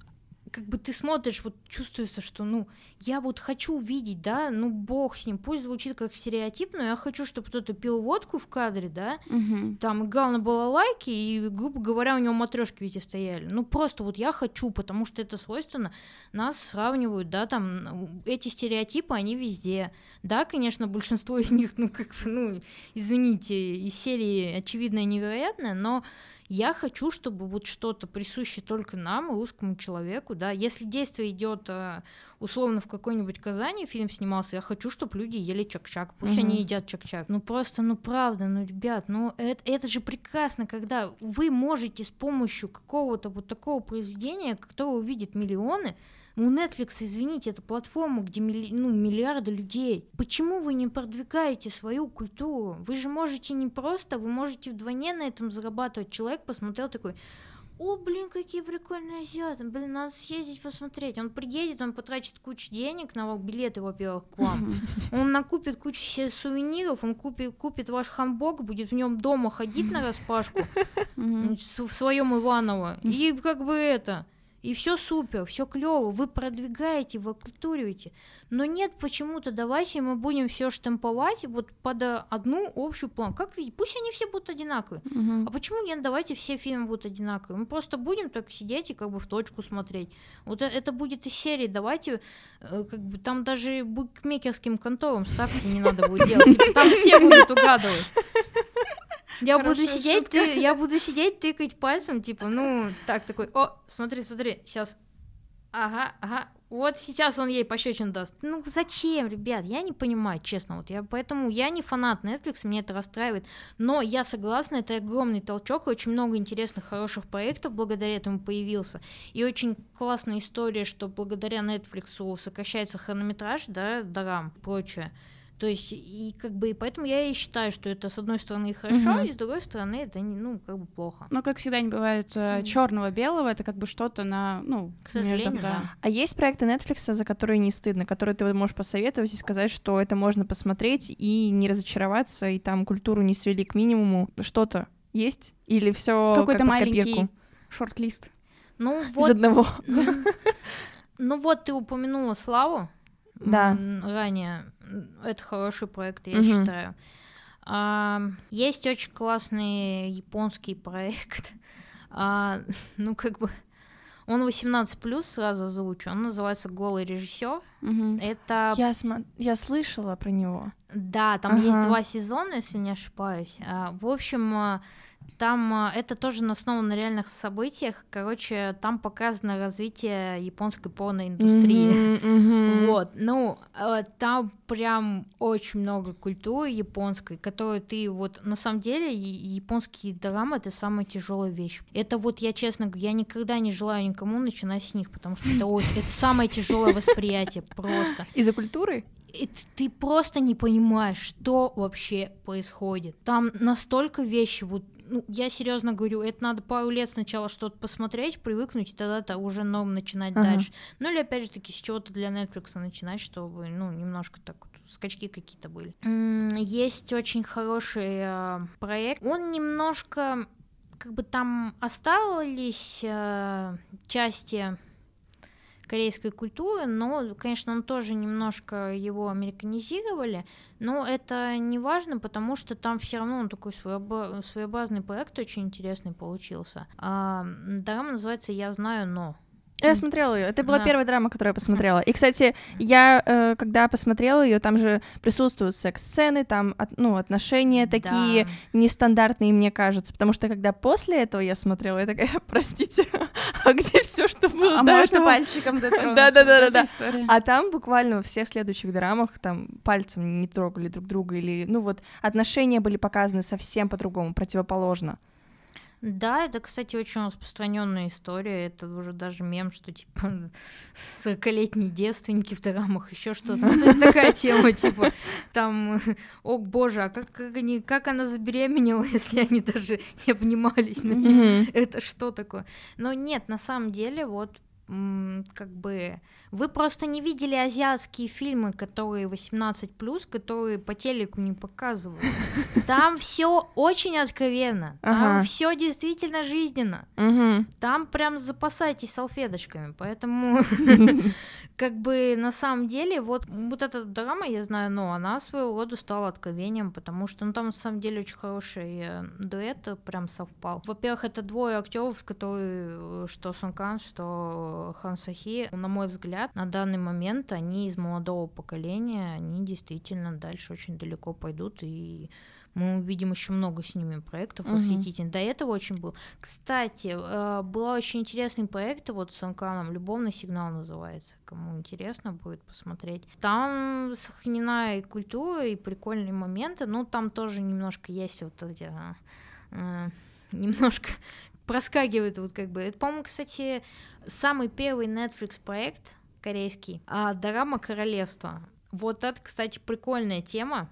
как бы ты смотришь, вот чувствуется, что, ну, я вот хочу увидеть, да, ну, бог с ним, пусть звучит как стереотип, но я хочу, чтобы кто-то пил водку в кадре, да, Мгм. там играл на балалайке, и, грубо говоря, у него матрешки везде стояли. Ну, просто вот я хочу, потому что это свойственно. Нас сравнивают, да, там, эти стереотипы, они везде. Да, конечно, большинство из них, ну, как бы, ну, извините, из серии очевидное и невероятное, но Я хочу, чтобы вот что-то присуще только нам, русскому человеку, да, если действие идет э, условно в какой-нибудь Казани фильм снимался, я хочу, чтобы люди ели чак-чак, пусть угу. они едят чак-чак. Ну просто, ну правда, ну ребят, ну это, это же прекрасно, когда вы можете с помощью какого-то вот такого произведения, которое увидит миллионы, у Netflix, извините, это платформа, где милли... ну, миллиарды людей. Почему вы не продвигаете свою культуру? Вы же можете не просто, вы можете вдвойне на этом зарабатывать. Человек посмотрел такой, о, блин, какие прикольные азиаты, блин, надо съездить посмотреть. Он приедет, он потратит кучу денег на билеты, во-первых, к вам. *laughs* Он накупит кучу сувениров, он купит, купит ваш хамбок, будет в нем дома ходить на распашку *laughs* в своем Иваново. И как бы это и все супер, все клево, вы продвигаете, вы культурируете. Но нет почему-то, давайте мы будем все штамповать вот под одну общую план. Как видите, пусть они все будут одинаковые. Угу. А почему нет, давайте все фильмы будут одинаковые. Мы просто будем так сидеть и как бы в точку смотреть. Вот э, это будет из серии, давайте, э, как бы там даже букмекерским конторам ставки не надо будет делать. Там все будут угадывать. Я буду сидеть, ты, я буду сидеть, тыкать пальцем, типа, ну, так такой, о, смотри, смотри, сейчас, ага, ага, вот сейчас он ей пощечин даст. Ну зачем, ребят? Я не понимаю, честно. Вот я поэтому я не фанат Netflix, мне это расстраивает. Но я согласна, это огромный толчок, очень много интересных, хороших проектов благодаря этому появился. И очень классная история, что благодаря Netflix сокращается хронометраж, да, дарам, прочее. То есть, и как бы, и поэтому я и считаю, что это с одной стороны хорошо, угу. и с другой стороны это, не, ну, как бы плохо. Но, как всегда, не бывает э, черного-белого, это как бы что-то на, ну, к сожалению, между, да. А есть проекты Netflix, за которые не стыдно, которые ты можешь посоветовать и сказать, что это можно посмотреть и не разочароваться, и там культуру не свели к минимуму. Что-то есть? Или все какой-то как маленький шорт-лист? Ну, вот... Из одного. *laughs* Ну вот ты упомянула Славу, да. ранее. Это хороший проект, я угу. считаю. А, есть очень классный японский проект. *laughs* А, ну, как бы он 18 плюс сразу озвучу. Он называется Голый режиссер. Угу. Это. Я, см... я слышала про него. Да, там ага. есть два сезона, если не ошибаюсь. А, в общем, а, там а, это тоже основано на реальных событиях. Короче, там показано развитие японской порноиндустрии. Mm-hmm, mm-hmm. Вот. Ну, а, там прям очень много культуры японской, которую ты вот на самом деле японские драмы это самая тяжелая вещь. Это вот я честно говорю, я никогда не желаю никому начинать с них, потому что это очень, это самое тяжелое восприятие просто. Из-за культуры? И ты просто не понимаешь, что вообще происходит. Там настолько вещи вот ну, я серьезно говорю, это надо пару лет сначала что-то посмотреть, привыкнуть, и тогда-то уже новым начинать ага. дальше. Ну или опять же таки с чего-то для Netflix начинать, чтобы, ну, немножко так вот скачки какие-то были. Есть очень хороший э, проект. Он немножко как бы там остались э, части корейской культуры, но, конечно, он тоже немножко его американизировали, но это не важно, потому что там все равно он такой своеобразный проект очень интересный получился. А, драма называется «Я знаю, но». Я смотрела ее. Это была да. первая драма, которую я посмотрела. И, кстати, я, э, когда посмотрела ее, там же присутствуют секс-сцены, там, от, ну, отношения такие да. нестандартные, мне кажется. Потому что когда после этого я смотрела, я такая, *laughs* простите, *laughs* а где все, что было А до можно этого? пальчиком *laughs* дотронуться? Да, да, да, да. А там буквально во всех следующих драмах там пальцем не трогали друг друга или, ну вот, отношения были показаны совсем по-другому, противоположно. Да, это, кстати, очень распространенная история. Это уже даже мем, что типа *laughs* 40-летние девственники в драмах, еще что-то. Ну, то есть такая тема, типа, там, *laughs* о боже, а как, как, они, как она забеременела, *laughs* если они даже не обнимались? Ну, типа, это что такое? Но нет, на самом деле, вот как бы вы просто не видели азиатские фильмы, которые 18 которые по телеку не показывают. *laughs* Там все очень откровенно, там все действительно жизненно. Там прям запасайтесь салфеточками, поэтому *laughs* *laughs* как бы на самом деле вот вот эта драма, я знаю, но она своего рода стала откровением, потому что ну там на самом деле очень хороший э, дуэт прям совпал. Во-первых, это двое актеров, с которые э, что Сон Кан, что Хан Сахи, на мой взгляд на данный момент они из молодого поколения, они действительно дальше очень далеко пойдут и Мы увидим еще много с ними проектов Мгм. восхитительных. До этого очень был. Кстати, э, был очень интересный проект вот с Анканом. «Любовный сигнал» называется. Кому интересно будет посмотреть. Там сохранена и культура, и прикольные моменты. Ну, там тоже немножко есть вот эти... э, *laughs* немножко проскакивает вот как бы. Это, по-моему, кстати, самый первый Netflix проект корейский, а, Дорама Королевства. Вот это, кстати, прикольная тема,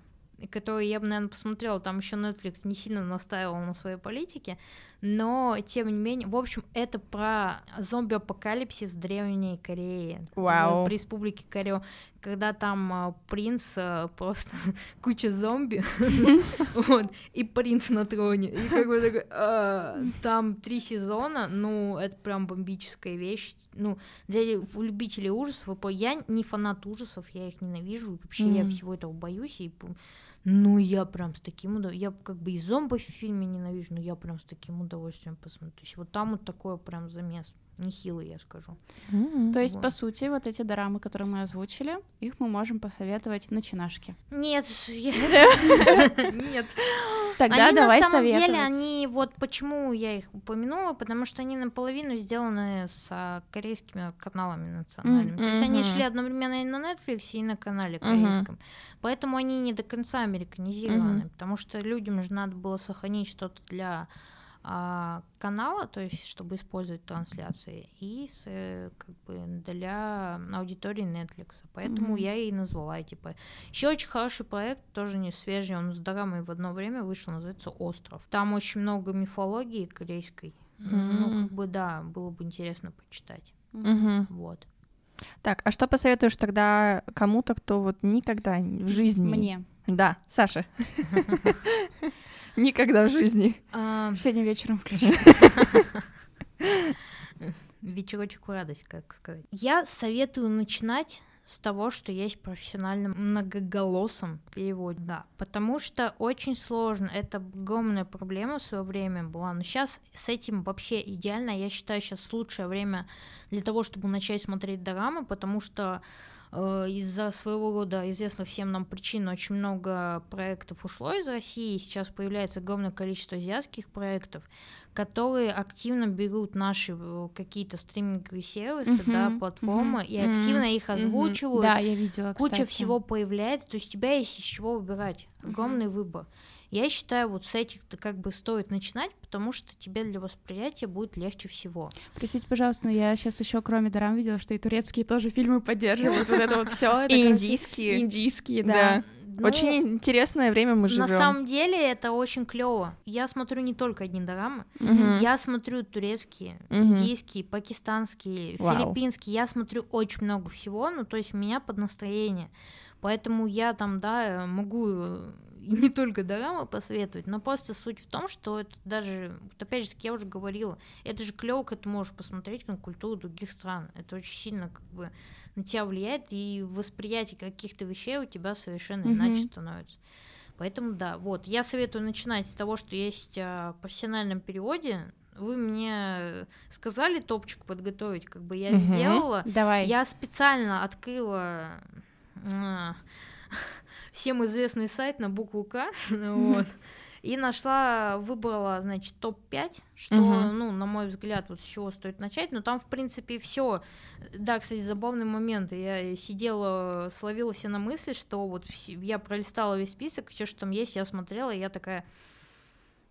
которую я бы, наверное, посмотрела. Там еще Netflix не сильно настаивал на своей политике, но, тем не менее, в общем, это про зомби-апокалипсис в Древней Корее, Вау. в Республике Корея, когда там а, принц а, просто *laughs* куча зомби, *laughs* вот, и принц на троне, и как бы такой, а, там три сезона, ну, это прям бомбическая вещь, ну, для любителей ужасов, я не фанат ужасов, я их ненавижу, вообще я всего этого боюсь, и ну, я прям с таким удовольствием, я как бы и зомби в фильме ненавижу, но я прям с таким удовольствием посмотрю, то есть вот там вот такой прям замес, нехилый, я скажу. М. То есть, Вот. по сути, вот эти дорамы, которые мы озвучили, их мы можем посоветовать начинашке. Нет, нет. *laughs* Тогда они давай на самом деле, они вот почему я их упомянула, потому что они наполовину сделаны с а, корейскими каналами национальными. То есть они шли одновременно и на Netflix, и на канале корейском. Поэтому они не до конца американизированы, потому что людям же надо было сохранить что-то для канала, то есть чтобы использовать трансляции, и с, э, как бы для аудитории Netflix. Поэтому Мгм. я и назвала типа. Еще очень хороший проект, тоже не свежий, он с дорамой в одно время вышел, называется Остров. Там очень много мифологии корейской. Ну, М. как бы да, было бы интересно почитать. Мгм. Вот. Так, а что посоветуешь тогда кому-то, кто вот никогда в жизни... Мне. Да, Саша. *laughs* *laughs* Никогда в жизни. А, Сегодня вечером включу. *laughs* вечерочек радость, как сказать. Я советую начинать с того, что есть профессиональным многоголосом перевод, да, потому что очень сложно, это огромная проблема в свое время была, но сейчас с этим вообще идеально, я считаю, сейчас лучшее время для того, чтобы начать смотреть дорамы, потому что из-за своего рода известных всем нам причин очень много проектов ушло из России, и сейчас появляется огромное количество азиатских проектов, которые активно берут наши э, какие-то стриминговые сервисы, Мгм, да, платформы, и мгм, активно их озвучивают. Да, я видела, Куча кстати. всего появляется, то есть у тебя есть из чего выбирать. Огромный выбор. Я считаю, вот с этих-то как бы стоит начинать, потому что тебе для восприятия будет легче всего. Простите, пожалуйста, но я сейчас еще кроме дорам видела, что и турецкие тоже фильмы поддерживают. Вот это вот все. *laughs* *laughs* И индийские. Индийские, Да. Ну, Очень интересное время мы живем. На самом деле это очень клево. Я смотрю не только одни дорамы, Мгм. я смотрю турецкие, Мгм. индийские, пакистанские, Вау. филиппинские. Я смотрю очень много всего, ну то есть у меня под настроение. Поэтому я там, да, могу и не только дорамы посоветовать, но просто суть в том, что это даже, вот опять же, таки я уже говорила, это же клево, когда ты можешь посмотреть на культуру других стран. Это очень сильно как бы на тебя влияет, и восприятие каких-то вещей у тебя совершенно Мгм. иначе становится. Поэтому да, вот, я советую начинать с того, что есть а, в профессиональном переводе. Вы мне сказали топчик подготовить, как бы я Мгм. сделала. Давай. Я специально открыла а, всем известный сайт на букву К, *laughs* вот, и нашла, выбрала, значит, топ-5, что, Мгм. ну, на мой взгляд, вот с чего стоит начать, но там, в принципе, все. Да, кстати, забавный момент, я сидела, словила себя на мысли, что вот я пролистала весь список, все, что там есть, я смотрела, и я такая...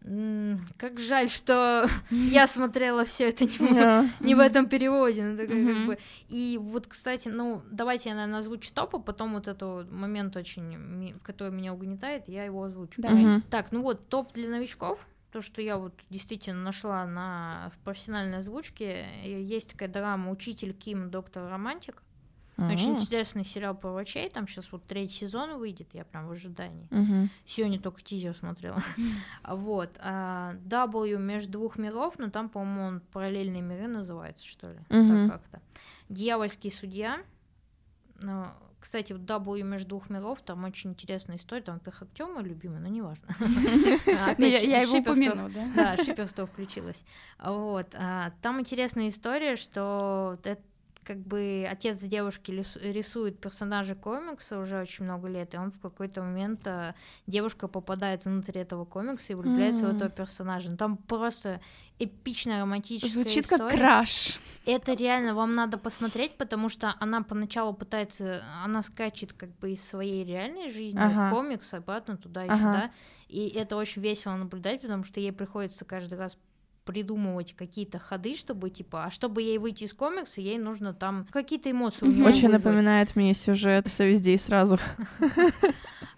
«М, Как жаль, что *laughs* я смотрела все это не в Да. не в этом переводе. ну, такая как Мгм. бы. И вот, кстати, ну, давайте я, наверное, озвучу топ, а потом вот этот момент очень, ми- который меня угнетает, я его озвучу. Мгм. Так, ну вот, топ для новичков. То, что я вот действительно нашла на в профессиональной озвучке, э, есть такая драма «Учитель Ким, доктор романтик». Очень М. интересный сериал про врачей. Там сейчас вот третий сезон выйдет, я прям в ожидании. Мгм. Сегодня только тизер смотрела. *laughs* Вот. а, W между двух миров, но там, по-моему, он параллельные миры называется, что ли. Мгм. Так как-то. Дьявольский судья. Ну, Кстати, вот W между двух миров, там очень интересная история. Там, во-первых, актер мой любимый, но неважно. *laughs* Ну, я, его упомяну, да? Да, шиперство включилось. Вот. а, Там интересная история, что это как бы отец девушки рисует персонажа комикса уже очень много лет, и он в какой-то момент а, девушка попадает внутрь этого комикса и влюбляется mm-hmm. в этого персонажа. Ну, там просто эпичная романтическая Звучит история. как краш. Это реально вам надо посмотреть, потому что она поначалу пытается, она скачет как бы из своей реальной жизни ага. в комикс, обратно туда и ага. сюда. И это очень весело наблюдать, потому что ей приходится каждый раз придумывать какие-то ходы, чтобы типа, а чтобы ей выйти из комикса, ей нужно там какие-то эмоции. Очень вызвать. напоминает мне сюжет, все везде и сразу. *laughs*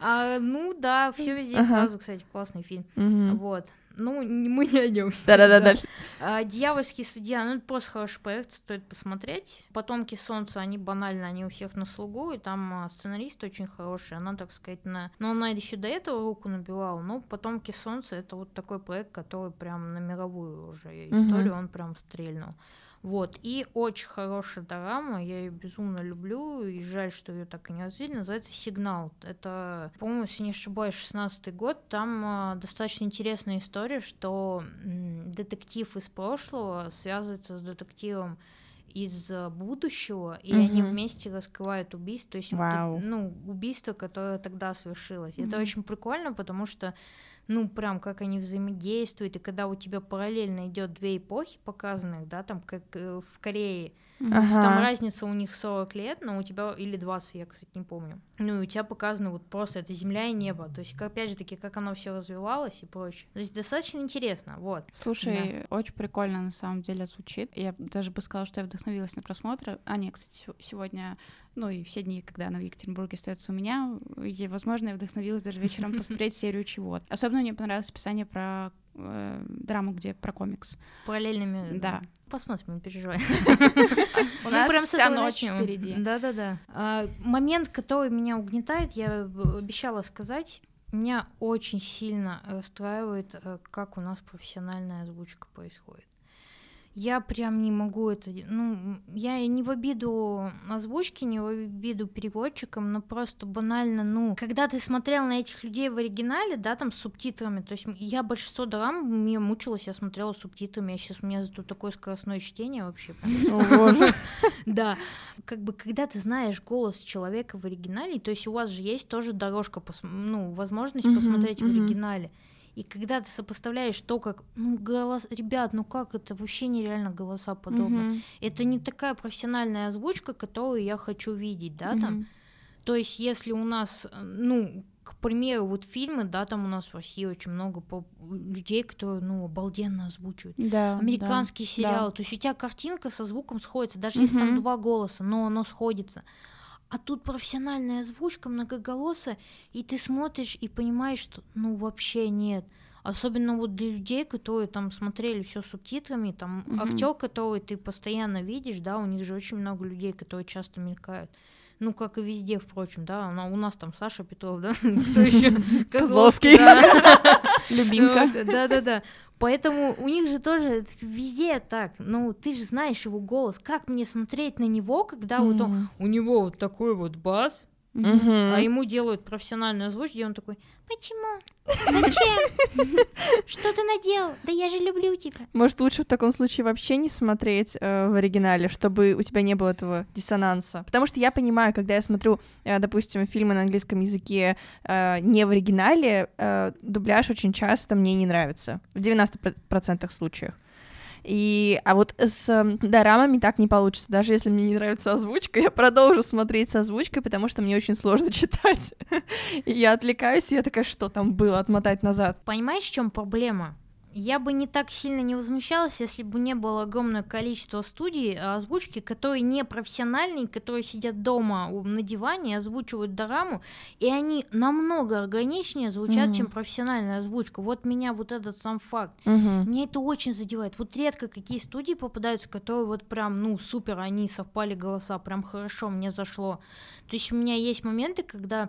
А, ну да, все везде и сразу, кстати, классный фильм. Вот. Ну, мы не о нем. Да-да-да, дальше. А, Дьявольский судья, ну, это просто хороший проект, стоит посмотреть. Потомки солнца, они банально, они у всех на слугу, и там а, сценарист очень хороший, она, так сказать, на... Но она еще до этого руку набивала, но Потомки солнца это вот такой проект, который прям на мировую уже историю, он прям стрельнул. Вот. И очень хорошая дорама, я ее безумно люблю, и жаль, что ее так и не развили, называется «Сигнал». Это, по-моему, если не ошибаюсь, 16 год, там а, достаточно интересная история, что м, детектив из прошлого связывается с детективом из будущего, и mm-hmm. они вместе раскрывают убийство, то есть wow. ну, убийство, которое тогда свершилось. Mm-hmm. Это очень прикольно, потому что ну, прям как они взаимодействуют, и когда у тебя параллельно идет две эпохи показанных, да, там как э, в Корее, Ага. Там разница у них 40 лет, но у тебя или 20, я, кстати, не помню. Ну, и у тебя показано вот просто это земля и небо. То есть, опять же таки, как оно все развивалось и прочее. То есть достаточно интересно, вот. Слушай, да. очень прикольно на самом деле звучит. Я даже бы сказала, что я вдохновилась на просмотр. А, нет, кстати, сегодня, ну и все дни, когда она в Екатеринбурге остается у меня, и, возможно, я вдохновилась даже вечером *laughs* посмотреть серию чего-то. Особенно мне понравилось описание про э, драму, где про комикс. Параллельными. Да. Посмотрим, не переживай. *laughs* У нас прям вся ночь впереди. Да-да-да. А, момент, который меня угнетает, я обещала сказать, меня очень сильно расстраивает, э, как у нас профессиональная озвучка происходит я прям не могу это, ну, я не в обиду озвучки, не в обиду переводчикам, но просто банально, ну, когда ты смотрел на этих людей в оригинале, да, там с субтитрами, то есть я большинство драм, мне мучилась, я смотрела с субтитрами, я сейчас у меня зато такое скоростное чтение вообще. *laughs* *laughs* Да, как бы, когда ты знаешь голос человека в оригинале, то есть у вас же есть тоже дорожка, ну, возможность посмотреть в оригинале, и когда ты сопоставляешь то, как, ну, голос, ребят, ну как это вообще нереально голоса подобно. Mm-hmm. Это не такая профессиональная озвучка, которую я хочу видеть, да, mm-hmm. там. То есть, если у нас, ну, к примеру, вот фильмы, да, там у нас в России очень много людей, которые, ну, обалденно озвучивают. Да, Американские да, сериалы. Да. То есть у тебя картинка со звуком сходится, даже mm-hmm. если там два голоса, но оно сходится. А тут профессиональная озвучка, многоголосая, и ты смотришь и понимаешь, что ну вообще нет. Особенно вот для людей, которые там смотрели все субтитрами, там mm-hmm. актер, который ты постоянно видишь, да, у них же очень много людей, которые часто мелькают. Ну, как и везде, впрочем, да. У нас там Саша Петров, да, *laughs* кто еще? *laughs* Козловский. *laughs* Любимка. Да-да-да. Поэтому у них же тоже везде так. Ну, ты же знаешь его голос. Как мне смотреть на него, когда вот он... У него вот такой вот бас, Uh-huh. А ему делают профессиональную озвучку, и он такой, почему? Зачем? Что ты наделал? Да я же люблю тебя. Может, лучше в таком случае вообще не смотреть э, в оригинале, чтобы у тебя не было этого диссонанса. Потому что я понимаю, когда я смотрю, э, допустим, фильмы на английском языке э, не в оригинале, э, дубляж очень часто мне не нравится. В 90% случаев. И, а вот с эм, дорамами так не получится. Даже если мне не нравится озвучка, *laughs* я продолжу смотреть с озвучкой, потому что мне очень сложно *laughs* читать. и я отвлекаюсь, и я такая, что там было, отмотать назад. Понимаешь, в чем проблема? Я бы не так сильно не возмущалась, если бы не было огромное количество студий а, озвучки, которые не профессиональные, которые сидят дома на диване, озвучивают дораму, и они намного органичнее звучат, mm-hmm. чем профессиональная озвучка. Вот меня вот этот сам факт. Mm-hmm. Меня это очень задевает. Вот редко какие студии попадаются, которые вот прям, ну, супер, они совпали голоса, прям хорошо, мне зашло. То есть у меня есть моменты, когда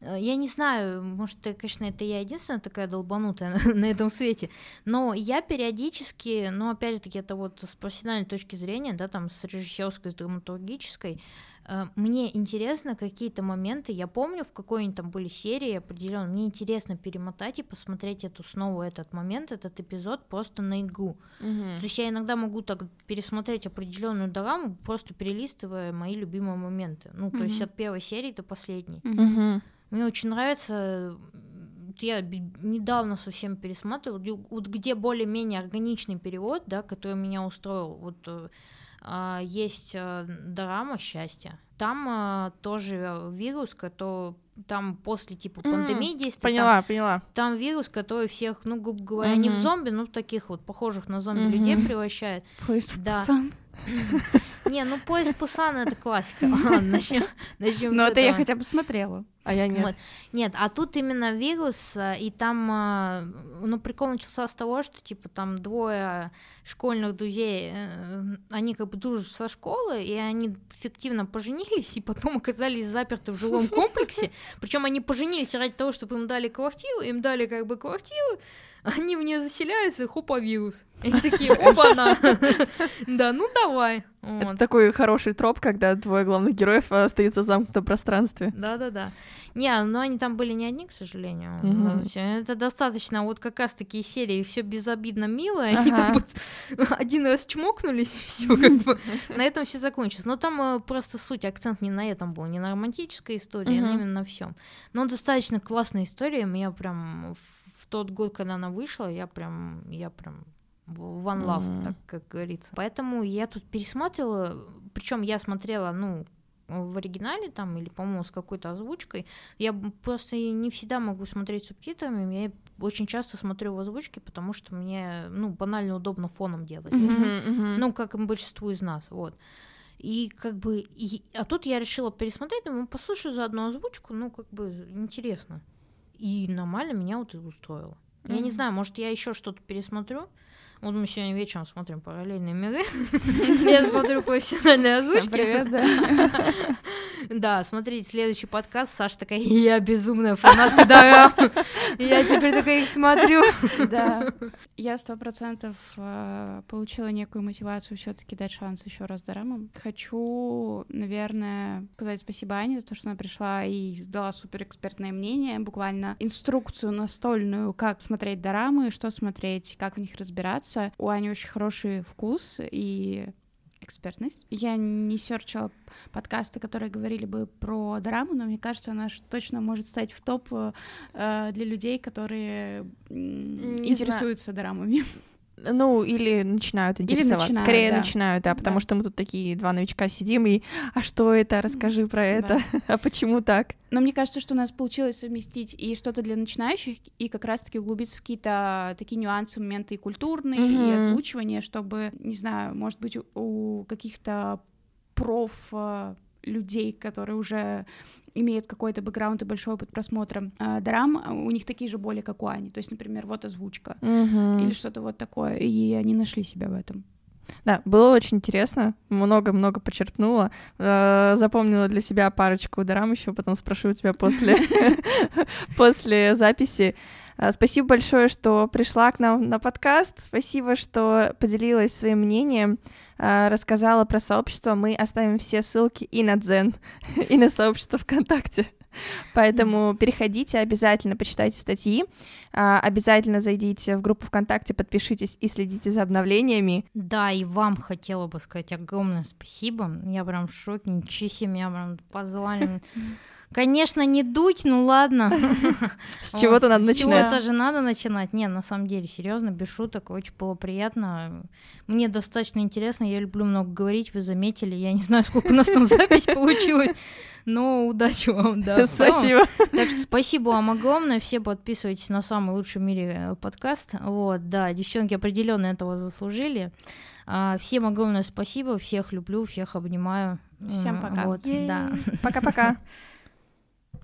я не знаю, может, конечно, это я единственная такая долбанутая на, *laughs* на этом свете, но я периодически, ну, опять же таки, это вот с профессиональной точки зрения, да, там, с режиссерской, с драматургической, Э, мне интересно какие-то моменты, я помню, в какой-нибудь там были серии определенно, мне интересно перемотать и посмотреть эту снова этот момент, этот эпизод просто на игру. Мгм. То есть я иногда могу так пересмотреть определенную драму, просто перелистывая мои любимые моменты. Ну, то есть Мгм. от первой серии до последней. Мгм. Мне очень нравится. Я недавно совсем пересматривала, где- вот где более-менее органичный перевод, да, который меня устроил. Вот э, а, есть э, дорама счастья. Там э, тоже вирус, который там после типа пандемии действует. там- Поняла, поняла. Там, вирус, который всех, ну, грубо говоря, не в зомби, но в таких вот похожих на зомби Мгм. людей превращает. Поезд в Да. Пусан. Не, ну поезд Пусана это классика. Ладно, начнем. начнем Ну, это я хотя бы смотрела. А я нет. Вот. Нет, а тут именно вирус, э, и там, э, ну, прикол начался с того, что, типа, там двое школьных друзей, э, они как бы дружат со школы, и они фиктивно поженились, и потом оказались заперты в жилом комплексе, *laughs* причем они поженились ради того, чтобы им дали квартиру, им дали как бы квартиру, они в нее заселяются, и хопа, вирус. И они такие, опа-на. *laughs* Да, ну давай. Это такой хороший троп, когда двое главных героев остаются в замкнутом пространстве. Да-да-да. Не, но они там были не одни, к сожалению. Ну, Это достаточно вот как раз такие серии, все безобидно мило, они там вот *laughs* один раз чмокнулись, и все как бы на этом все закончилось. Но там э, просто суть, акцент не на этом был, не на романтической истории, а именно на всем. Но достаточно классная история, меня прям в, в тот год, когда она вышла, я прям, я прям one love, Мгм. так как говорится. Поэтому я тут пересматривала, причем я смотрела, ну, в оригинале там или, по-моему, с какой-то озвучкой. Я просто не всегда могу смотреть субтитрами. Я очень часто смотрю в озвучке, потому что мне, ну, банально удобно фоном делать. Мгм, мгм. Ну, как и большинству из нас, вот. И как бы, и- а тут я решила пересмотреть, думаю, послушаю заодно озвучку, ну, как бы интересно. И нормально меня вот и устроило. Я не знаю, может, я еще что-то пересмотрю. Вот мы сегодня вечером смотрим параллельные миры. *laughs* Я смотрю профессиональные озвучки. привет, да. *laughs* Да, смотрите, следующий подкаст. Саша такая, я безумная фанатка Дорам. Я теперь такая их смотрю. Да. Я сто процентов э, получила некую мотивацию все-таки дать шанс еще раз дорамам. Хочу, наверное, сказать спасибо Ане за то, что она пришла и сдала суперэкспертное мнение, буквально инструкцию настольную, как смотреть дорамы, что смотреть, как в них разбираться. У Ани очень хороший вкус и экспертность. Я не серчила подкасты, которые говорили бы про драму, но мне кажется, она точно может стать в топ э, для людей, которые Не интересуются драмами. Ну, или начинают интересоваться. начинают, Скорее да. начинают, да, потому Да. что мы тут такие два новичка сидим и а что это? Расскажи про это. *laughs* А почему так? Но мне кажется, что у нас получилось совместить и что-то для начинающих, и как раз-таки углубиться в какие-то такие нюансы, моменты и культурные, и Мгм. озвучивание, чтобы, не знаю, может быть, у- каких-то проф э, людей, которые уже имеют какой-то бэкграунд и большой опыт просмотра э, драм, а у них такие же боли, как у Ани. То есть, например, вот озвучка или что-то вот такое, и они нашли себя в этом. Да, было очень интересно, много-много почерпнула, Э, запомнила для себя парочку дорам еще, потом спрошу у тебя после, *laughs* *laughs* после записи. Э, Спасибо большое, что пришла к нам на подкаст, спасибо, что поделилась своим мнением, э, рассказала про сообщество. Мы оставим все ссылки и на Дзен, *laughs* и на сообщество ВКонтакте. Поэтому переходите, обязательно почитайте статьи, а, обязательно зайдите в группу ВКонтакте, подпишитесь и следите за обновлениями. Да, и вам хотела бы сказать огромное спасибо. Я прям в шоке, ничего себе, меня прям позвали. *laughs* Конечно, не дуть, ну ладно. *laughs* С чего-то надо С начинать. чего-то же надо начинать. Не, на самом деле, серьезно, без шуток, очень было приятно. Мне достаточно интересно, я люблю много говорить, вы заметили. Я не знаю, сколько у нас там запись получилась, но удачи вам, да. Спасибо. Так что спасибо вам огромное. Все подписывайтесь на самый лучший в мире э, подкаст. Вот, да, девчонки определенно этого заслужили. А, Всем огромное спасибо, всех люблю, всех обнимаю. Всем пока. Вот, да. *laughs* Пока-пока.